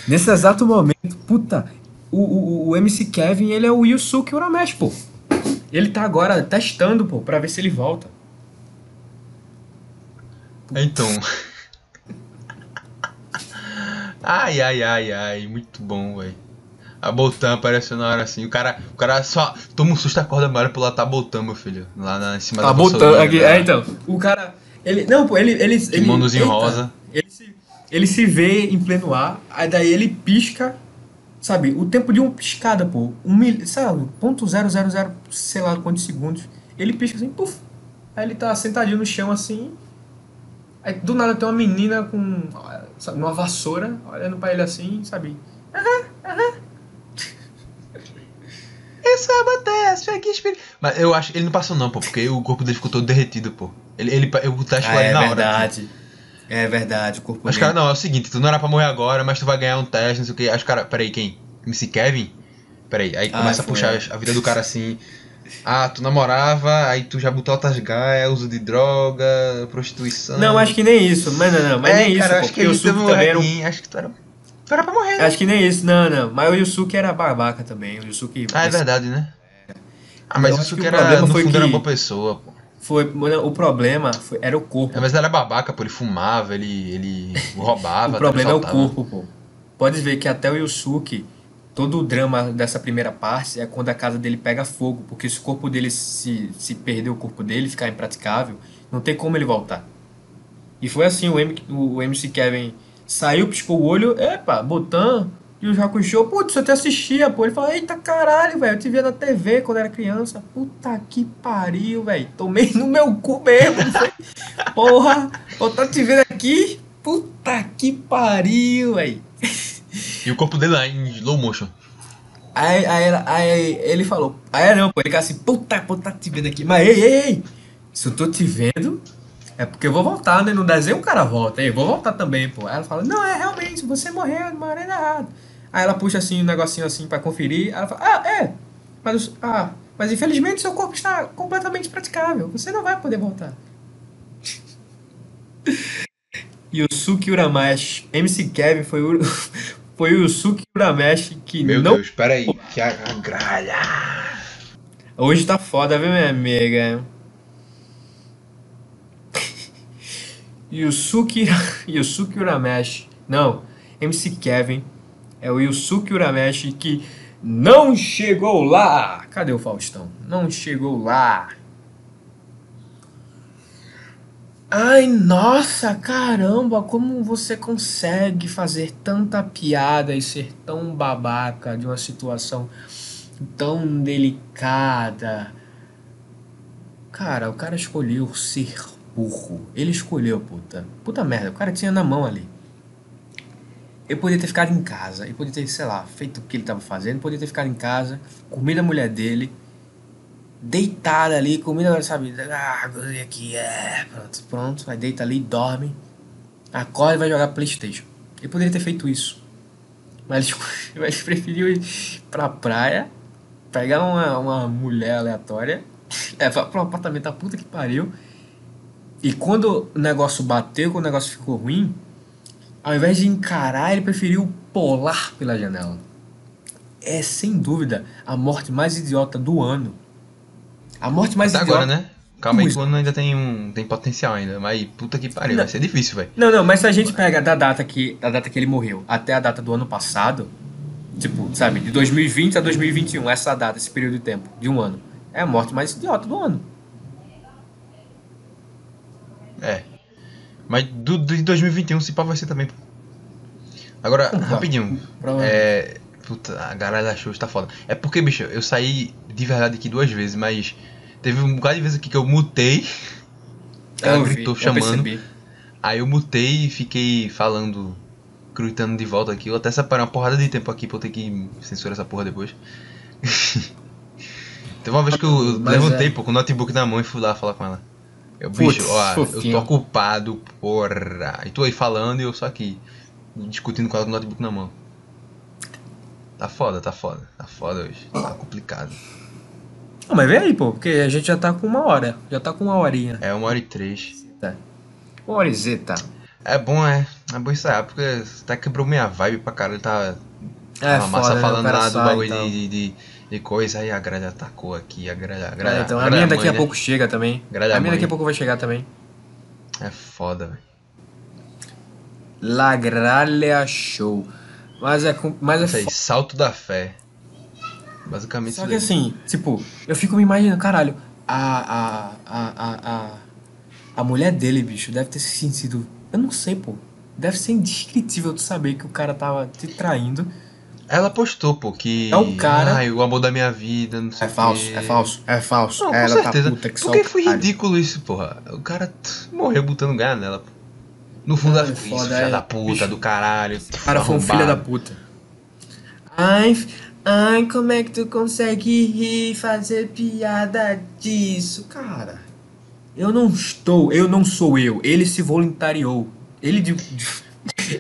B: Nesse exato momento, puta. O, o, o MC Kevin, ele é o Yusuke Uramesh, pô. Ele tá agora testando, pô, pra ver se ele volta.
A: então. Ai, ai, ai, ai, muito bom, velho. A Botan apareceu na hora assim, o cara, o cara só toma um susto, acorda a pro lá tá Botan, meu filho, lá na, em cima
B: Tá
A: da
B: botando
A: vassoura,
B: aqui. É, então. O cara. Ele. Não, pô, ele. ele, ele
A: Kimonozinho rosa.
B: Ele se, ele se vê em pleno ar, aí daí ele pisca. Sabe, o tempo de uma piscada, pô. Um mil, sabe, ponto zero, zero, zero, sei lá quantos segundos. Ele pisca assim, puf. Aí ele tá sentadinho no chão assim. Aí do nada tem uma menina com sabe, uma vassoura olhando pra ele assim, sabe?
A: Isso acontece, aqui espírito. Mas eu acho que ele não passou não, pô, porque o corpo dele ficou todo derretido, pô. Ele, ele, eu, o teste foi ali na hora.
B: É verdade, o corpo
A: Mas, cara, não, é o seguinte, tu não era pra morrer agora, mas tu vai ganhar um teste, não sei o que. Acho que, cara, peraí, quem? MC Kevin? Peraí, aí
B: Ah,
A: começa a puxar a vida do cara assim. Ah, tu namorava, aí tu já botou altas gaias, uso de droga, prostituição.
B: Não, acho que nem isso. Mas não, não, mas
A: é,
B: nem isso,
A: cara,
B: pô,
A: acho que
B: porque o
A: ele teve
B: Suki
A: um
B: também era um
A: Acho que tu era. Tu era pra morrer, né?
B: Acho que nem isso, não, não. Mas o Yusuke era babaca também. O Yusuke.
A: Ah, é verdade, né? Ah, mas
B: o
A: era,
B: problema
A: no
B: foi
A: fundo,
B: que-
A: era uma boa pessoa, pô.
B: Foi, o problema foi- era o corpo.
A: É, mas ele era babaca, pô, ele fumava, ele, ele roubava.
B: o problema é o corpo, pô. Pode ver que até o Yusuke, todo o drama dessa primeira parte é quando a casa dele pega fogo. Porque se o corpo dele se, se perder o corpo dele, ficar impraticável, não tem como ele voltar. E foi assim, o, M, o MC Kevin saiu, piscou o olho, epa, Botan e o Hakusho, putz, eu te assistia, pô. Ele falou, eita caralho, velho, eu te via na TV quando era criança. Puta que pariu, velho. Tomei no meu cu mesmo? Porra, eu tô te vendo aqui. Puta que pariu, velho.
A: E o corpo dele lá em slow motion.
B: Aí, aí, aí ele falou, aí não, pô, ele ficava assim, puta, puta, te vendo aqui. Mas ei, ei, ei, se eu tô te vendo, é porque eu vou voltar, né? No desenho o cara volta, aí eu vou voltar também, pô. Aí ela fala, não, é realmente, você morreu de maneira errada. Aí ela puxa assim um negocinho assim pra conferir, ela fala, ah, é, mas, o- ah, mas infelizmente seu corpo está completamente praticável, você não vai poder voltar. Yusuke Urameshi, MC Kevin foi o, foi o Yusuke Urameshi que
A: Meu
B: não
A: Deus, peraí. Que a, a gralha.
B: Hoje tá foda, viu, minha amiga? Yusuke, Yusuke Urameshi. Não, MC Kevin é o Yusuke Urameshi que não chegou lá. Cadê o Faustão? Não chegou lá. Ai, nossa, caramba, como você consegue fazer tanta piada e ser tão babaca de uma situação tão delicada. Cara, o cara escolheu ser burro. Ele escolheu, puta. Puta merda, o cara tinha na mão ali. Ele poderia ter ficado em casa, ele poderia ter, sei lá, feito o que ele estava fazendo, poderia ter ficado em casa, comido a mulher dele, deitado ali, comida, sabe? Ah, aqui, é, pronto, pronto, aí deita ali, dorme, acorda e vai jogar Playstation. Ele poderia ter feito isso. Mas ele preferiu ir pra praia, pegar uma, uma mulher aleatória, levar pro apartamento da puta que pariu. E quando o negócio bateu, quando o negócio ficou ruim, ao invés de encarar, ele preferiu pular pela janela. É sem dúvida a morte mais idiota do ano. A morte mais
A: Até
B: idiota.
A: agora, né? Calma aí o ano ainda tem, um, tem potencial ainda. Mas puta que pariu, vai ser difícil, velho.
B: Não, não, mas se a gente pega da data que, da data que ele morreu até a data do ano passado, tipo, sabe, de 2020 a 2021, essa data, esse período de tempo, de um ano, é a morte mais idiota do ano.
A: É. Mas do, de 2021 se pá vai ser também. pô. Agora,
B: Vai.
A: rapidinho. É. Puta, a galera da show tá foda. É porque, bicho, eu saí de verdade aqui duas vezes, mas teve um bocado de vezes aqui que eu mutei. Ela
B: Eu
A: gritou chamando. Aí eu mutei e fiquei falando, gritando de volta aqui. Eu até separei uma porrada de tempo aqui pra eu ter que censurar essa porra depois. Teve uma vez que eu
B: Mas
A: levantei
B: é-
A: pô, com o notebook na mão e fui lá falar com ela. Eu, bicho, ó, eu
B: fofinho.
A: tô ocupado, porra. E tu aí falando e eu só aqui, discutindo com ela com o notebook na mão. Tá foda, tá foda. Tá foda hoje. Tá complicado.
B: Não, mas vem aí, pô, porque a gente já tá com uma hora. Já tá com uma horinha.
A: É uma hora e três.
B: Tá. Uma hora e zeta.
A: É bom, é. É bom ensaiar, porque até quebrou minha vibe pra caralho. Tá
B: É,
A: a massa
B: foda, né? O
A: falando lá do bagulho
B: e tal.
A: de, de, de coisa, aí a grade atacou aqui, a grade. A, grade,
B: É, então, a
A: grade
B: minha
A: da
B: daqui a
A: mãe, né?
B: pouco chega também.
A: Grade
B: A minha daqui a
A: mãe.
B: pouco vai chegar também.
A: É foda, velho.
B: La Gralha Show. Mas é, mas é foda.
A: salto da fé. Basicamente
B: Só que assim, tipo, eu fico me imaginando, caralho, a, a, a, a, a, a mulher dele, bicho, deve ter se sentido. Eu não sei, pô. Deve ser indescritível tu saber que o cara tava te traindo.
A: Ela postou, pô, que.
B: É o cara-
A: Ai, o amor da minha vida, não sei
B: É
A: o
B: falso,
A: quê.
B: é falso, é falso.
A: Não, com
B: Ela
A: certeza.
B: tá puta que
A: Porque foi ridículo isso, porra. O cara morreu botando ganho nela, pô. No fundo,
B: Ah,
A: ela
B: é
A: ficou
B: foda,
A: isso, filha
B: é.
A: da puta,
B: Bicho,
A: do caralho.
B: O cara foi um filho da puta. Ai, ai, como é que tu consegue rir e fazer piada disso? Cara, eu não estou, eu não sou eu. Ele se voluntariou. Ele de. de-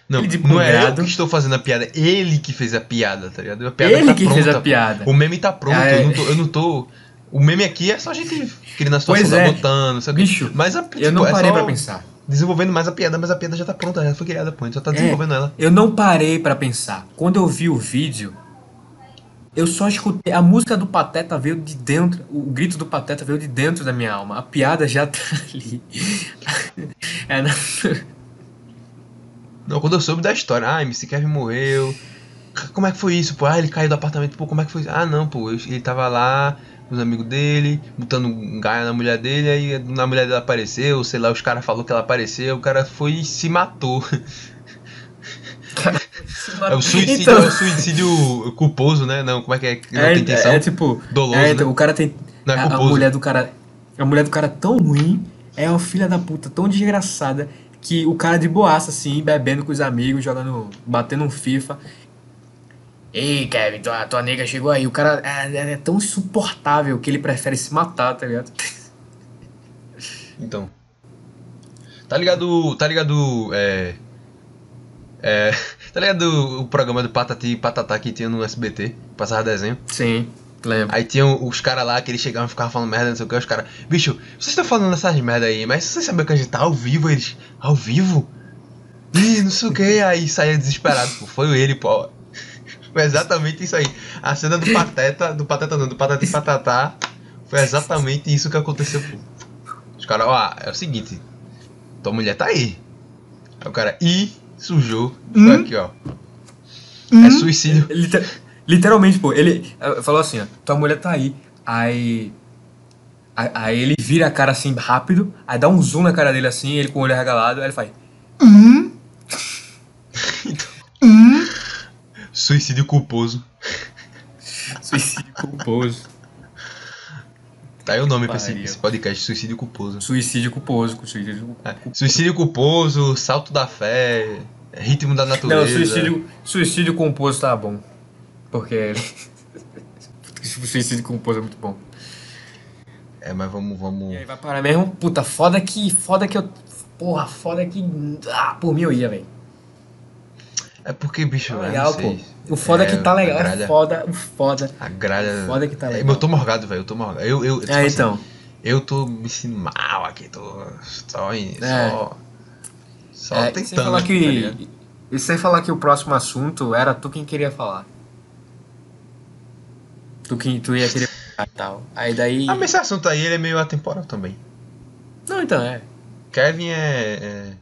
A: Não, não é eu que estou fazendo a piada, ele que fez a piada, tá ligado? A piada
B: Ele
A: tá
B: que
A: pronta,
B: fez a
A: pô.
B: piada.
A: O meme tá pronto,
B: Ah, é.
A: eu, não tô, eu não tô. O meme aqui é só a gente criando a situação,
B: Pois é.
A: botando, sabe?
B: Bicho,
A: Mas a,
B: Eu
A: tipo,
B: não
A: é
B: parei
A: só
B: pra pensar.
A: Desenvolvendo mais a piada, mas a piada já tá pronta, já foi criada, pô. A gente só tá
B: É.
A: desenvolvendo ela.
B: Eu não parei pra pensar. Quando eu vi o vídeo, eu só escutei. A música do Pateta veio de dentro. O grito do Pateta veio de dentro da minha alma. A piada já tá ali. É, não-
A: quando eu soube da história, ah, MC Kevin morreu. Como é que foi isso, pô? Ah, ele caiu do apartamento, pô, como é que foi isso? Ah, não, pô, ele tava lá com os amigos dele, botando um gaia na mulher dele, aí na mulher dele apareceu, sei lá, os caras falaram que ela apareceu, o cara foi e se matou. É o suicídio,
B: Então-
A: é o suicídio culposo, né? Não, como é que é? Não
B: é,
A: tem intenção.
B: é tipo.
A: Doloso,
B: é,
A: né?
B: então, o cara tem.
A: Não é
B: a, a mulher do cara. A mulher do cara tão ruim, é uma filha da puta tão desgraçada, que o cara de boaça, assim, bebendo com os amigos, jogando. batendo um FIFA. Ei, Kevin, tua, tua nega chegou aí. O cara é, é tão insuportável que ele prefere se matar, tá ligado?
A: Então. Tá ligado. Tá ligado. É. É. Tá ligado o programa do Patati e Patatá que tinha no SBT? Passava desenho.
B: Sim, lembro.
A: Aí tinham os caras lá que eles chegavam e ficavam falando merda, não sei o que. Os caras, bicho, vocês estão falando essas merda aí, mas vocês sabiam que a gente tá ao vivo? Eles, ao vivo? Ih, não sei o que. Aí saía desesperado, pô. Foi ele, pô. Foi exatamente isso aí. A cena do Pateta, do Pateta não, do Patati e Patatá. Foi exatamente isso que aconteceu, pô. Os caras, ó, é o seguinte. Tua mulher tá aí. Aí o cara, ih, sujou. Foi aqui, ó. É suicídio.
B: Liter- literalmente, pô, ele eh, falou assim, ó, tua mulher tá aí. Aí. Aí, ele vira a cara assim rápido, aí dá um zoom na cara dele assim, ele com o olho arregalado, aí ele faz.
A: Suicídio culposo.
B: Suicídio culposo.
A: Tá aí o nome pra esse, esse podcast, Suicídio Culposo.
B: Suicídio culposo, suicídio
A: É,
B: culposo.
A: Suicídio culposo, salto da fé. Ritmo da
B: Não,
A: natureza.
B: suicídio, suicídio composto tá bom. Porque. suicídio composto é muito bom.
A: É, mas vamos, vamos.
B: E aí vai parar mesmo? Puta, foda que. Foda que eu. Porra, foda que. Ah, por mim eu ia, velho.
A: É porque, bicho,
B: Tá
A: eu
B: legal, pô. O foda é que tá legal. É
A: gralha-
B: foda, o foda.
A: A gralha.
B: Foda que tá
A: É,
B: legal.
A: Eu tô morgado, velho. Eu tô morgado. Eu, eu, tipo
B: É,
A: assim,
B: então.
A: Eu tô me sentindo mal aqui. Tô só. Em,
B: É.
A: Só. Só
B: É,
A: tentando.
B: sem falar
A: tá
B: que. E sem falar que o próximo assunto era tu quem queria falar. Tu quem tu ia querer e tal. Aí daí.
A: Ah, mas esse assunto aí ele é meio atemporal também.
B: Não, então é.
A: Kevin é. é...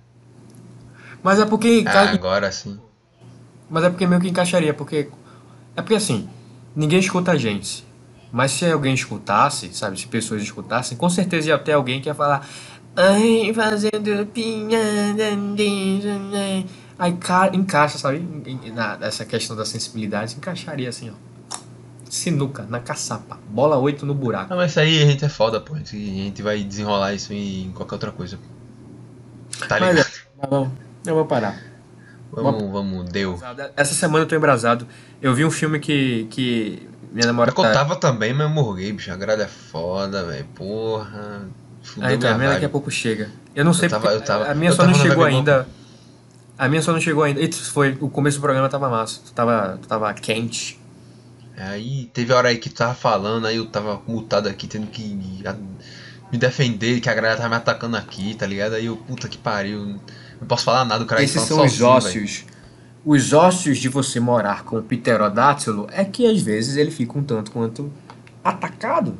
B: Mas é porque.
A: Ah, agora sim.
B: Mas é porque meio que encaixaria, porque. É porque assim, ninguém escuta a gente. Mas se alguém escutasse, sabe, se pessoas escutassem, com certeza ia ter alguém que ia falar. Ai, fazendo piada. né?" Aí ca- encaixa, sabe? em- em- Na, essa questão da sensibilidade, encaixaria assim, ó. Sinuca, na caçapa. Bola 8 no buraco.
A: Ah, mas isso aí a gente é foda, pô. A gente, a gente vai desenrolar isso em qualquer outra coisa. Tá
B: Mas
A: ligado?
B: é, tá bom, eu vou parar.
A: Vamos, vamos, deu.
B: Essa semana eu tô embrasado. Eu vi um filme que, que minha
A: Eu
B: namorada.
A: contava também, mas eu morguei, bicho. A gralha é foda, velho. Porra. Fudeu
B: Ah, então, a
A: minha
B: minha daqui a pouco chega. Eu não sei
A: Eu tava-
B: porque
A: eu tava-
B: a minha
A: eu
B: só não chegou ainda. A minha só não chegou ainda. Isso foi o começo do programa tava massa. Tava, tava quente.
A: Aí teve a hora aí que tu tava falando, aí eu tava mutado aqui, tendo que me defender, que a galera tava me atacando aqui, tá ligado? Aí eu, puta que pariu, não posso falar nada, o cara
B: Esses são os
A: sozinho,
B: ócios. Os ócios de você morar com o pterodátilo é que às vezes ele fica um tanto quanto atacado.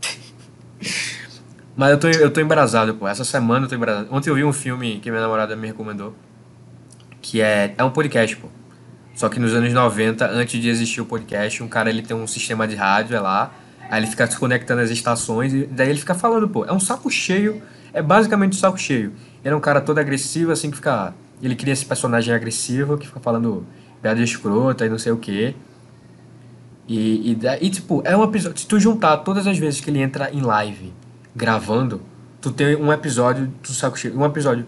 B: Mas eu tô, eu tô embrasado, pô. Essa semana eu tô embrasado. Ontem eu vi um filme que minha namorada me recomendou. Que é, é um podcast, pô. Só que nos anos 90, antes de existir o podcast, um cara ele tem um sistema de rádio, é lá. Aí ele fica desconectando as estações e daí ele fica falando, pô. É um saco cheio. É basicamente um saco cheio. Ele é um cara todo agressivo, assim, que fica. Ele cria esse personagem agressivo que fica falando piada escrota e não sei o quê. E, e, e, tipo, é um episódio. Se tu juntar todas as vezes que ele entra em live gravando, tu tem um episódio do saco cheio. Um episódio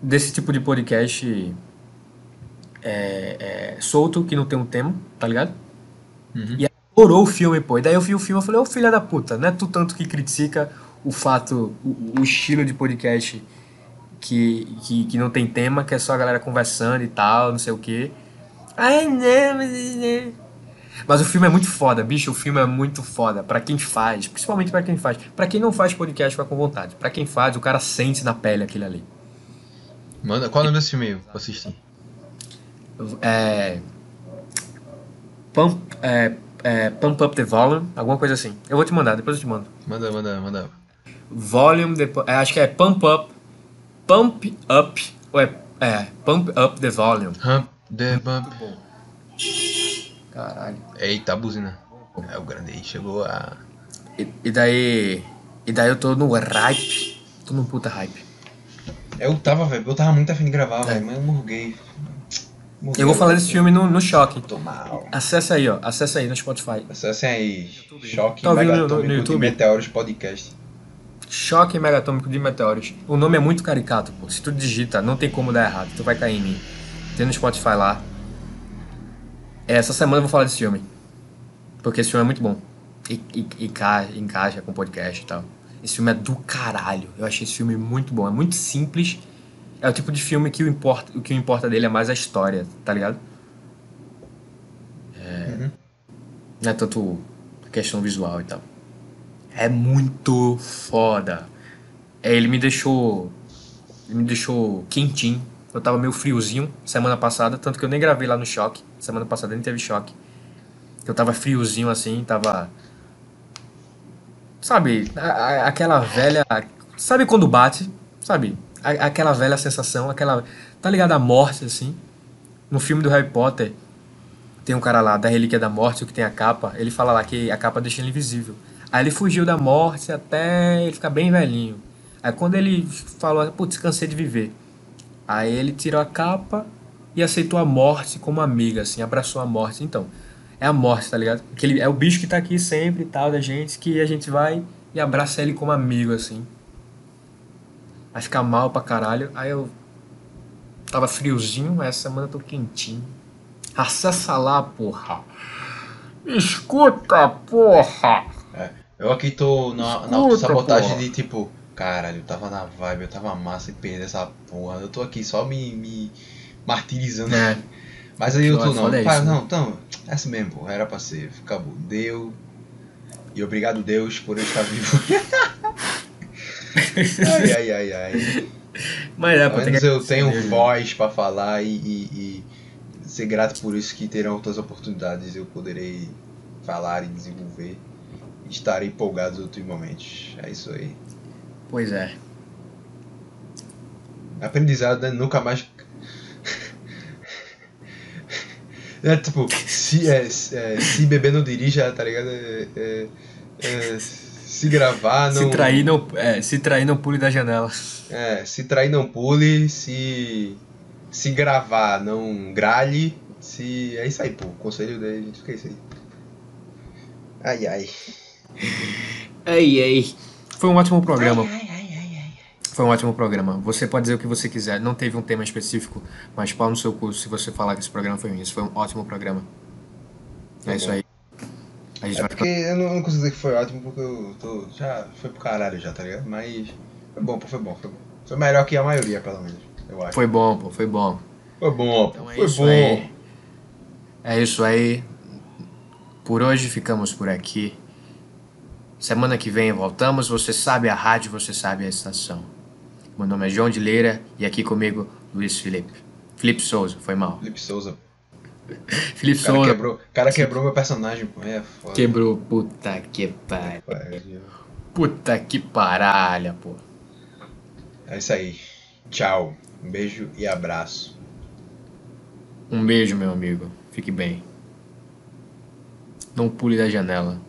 B: desse tipo de podcast é, é, solto, que não tem um tema, tá ligado?
A: Uhum.
B: E adorou o filme, pô. E daí eu vi o filme e falei, ô filha da puta, não é tu tanto que critica o fato, o, o estilo de podcast que, que, que não tem tema, que é só a galera conversando e tal, não sei o quê. Ai, não, mas... né. Mas o filme é muito foda, bicho, o filme é muito foda. Pra quem faz, principalmente pra quem faz. Pra quem não faz podcast, vai com vontade. Pra quem faz, o cara sente na pele aquele ali.
A: Manda, qual é o nome desse filme? Vou assistir.
B: É. Pump, é, é, Pump Up the Volume, alguma coisa assim. Eu vou te mandar, depois eu te mando.
A: Manda, manda, manda.
B: Volume, depois, é, acho que é Pump Up. Pump Up. Ou é, é, Pump Up the Volume.
A: Hump the bump.
B: Caralho.
A: Eita, a buzina. É o grande aí, chegou a.
B: E, e daí. E daí eu tô no hype. Tô num puta hype.
A: Eu tava, velho, eu tava muito afim de gravar, velho, mas eu morguei.
B: Eu vou falar desse filme no, no choque.
A: Tô mal.
B: Acessa aí, ó. Acessa aí no Spotify.
A: Acessem aí, Choque
B: Tá ouvindo no- no
A: Megatômico de? Meteoros Podcast.
B: Choque megatômico de meteoros. O nome é muito caricato, pô. Se tu digita, não tem como dar errado. Tu vai cair em mim. Tem no Spotify lá. Essa semana eu vou falar desse filme. Porque esse filme é muito bom. E, e, e ca- encaixa com podcast e tal. Esse filme é do caralho. Eu achei esse filme muito bom. É muito simples. É o tipo de filme que o, importa, o que importa dele é mais a história, tá ligado?
A: Uhum.
B: Não é tanto a questão visual e tal. É muito foda. É, ele me deixou. Ele me deixou quentinho. Eu tava meio friozinho semana passada, tanto que eu nem gravei lá no choque. Semana passada nem teve choque. Eu tava friozinho assim, tava. Sabe, a- a- aquela velha. Sabe quando bate? Sabe? A- aquela velha sensação, aquela. Tá ligado à morte, assim? No filme do Harry Potter, tem um cara lá da Relíquia da Morte, o que tem a capa, ele fala lá que a capa deixa ele invisível. Aí ele fugiu da morte até ele ficar bem velhinho. Aí quando ele falou, putz, cansei de viver. Aí ele tirou a capa e aceitou a morte como amiga, assim, abraçou a morte. Então, é a morte, tá ligado? Aquele, é o bicho que tá aqui sempre e tal, da gente, que a gente vai e abraça ele como amigo, assim. Vai ficar mal pra caralho. Aí eu. Tava friozinho, essa semana eu tô quentinho. Acessa lá, porra. Escuta, porra.
A: Eu aqui tô na, na
B: Escuta, porra.
A: de tipo, caralho, eu tava na vibe, eu tava massa e perdi essa porra. Eu tô aqui só me, me martirizando.
B: É.
A: Mas aí eu tô não.
B: é
A: Pai,
B: isso, né?
A: não, então, é assim mesmo, pô, era pra ser. Acabou. Deu. E obrigado, Deus, por eu estar vivo. ai, ai, ai, ai.
B: Mas é,
A: Pelo
B: pô,
A: menos
B: que
A: eu tenho
B: né?
A: voz pra falar e, e- e ser grato por isso que terão outras oportunidades. Eu poderei falar e desenvolver. E estarei empolgado em outros momentos. É isso aí.
B: Pois é.
A: Aprendizado, né? Nunca mais. É tipo, se, é, é, se beber não dirija, tá ligado? É, é, é, se gravar não.
B: Se trair, não, é, se trair, não pule da janela.
A: É, se trair não pule, se. Se gravar não gralhe, se. É isso aí, pô. O conselho dele, fica isso aí. Ai ai.
B: Ei, ei. Foi um ótimo programa. Foi um ótimo programa. Você pode dizer o que você quiser. Não teve um tema específico, mas pau no seu curso se você falar que esse programa foi ruim. Isso foi um ótimo programa. É
A: Tá
B: isso
A: bom.
B: aí.
A: É
B: vai
A: porque eu não, eu não consigo dizer que foi ótimo porque eu tô. Já foi pro caralho já, tá ligado? Mas. Foi bom, pô, foi bom, foi bom. Foi melhor que a maioria, pelo menos, eu acho.
B: Foi bom, pô, foi bom.
A: Foi bom, pô.
B: Então é
A: foi bom.
B: aí. É isso aí. Por hoje ficamos por aqui. Semana que vem voltamos. Você sabe a rádio, você sabe a estação. Meu nome é João de Leira e aqui comigo Luiz Felipe. Felipe Souza, foi mal.
A: Felipe Souza.
B: Felipe
A: O cara
B: Souza
A: quebrou, o cara quebrou meu personagem, pô. É foda.
B: quebrou. Puta que pariu.
A: Pariu.
B: Puta que paralha, pô.
A: É isso aí. Tchau. Um beijo e abraço.
B: Um beijo, meu amigo. Fique bem. Não pule da janela.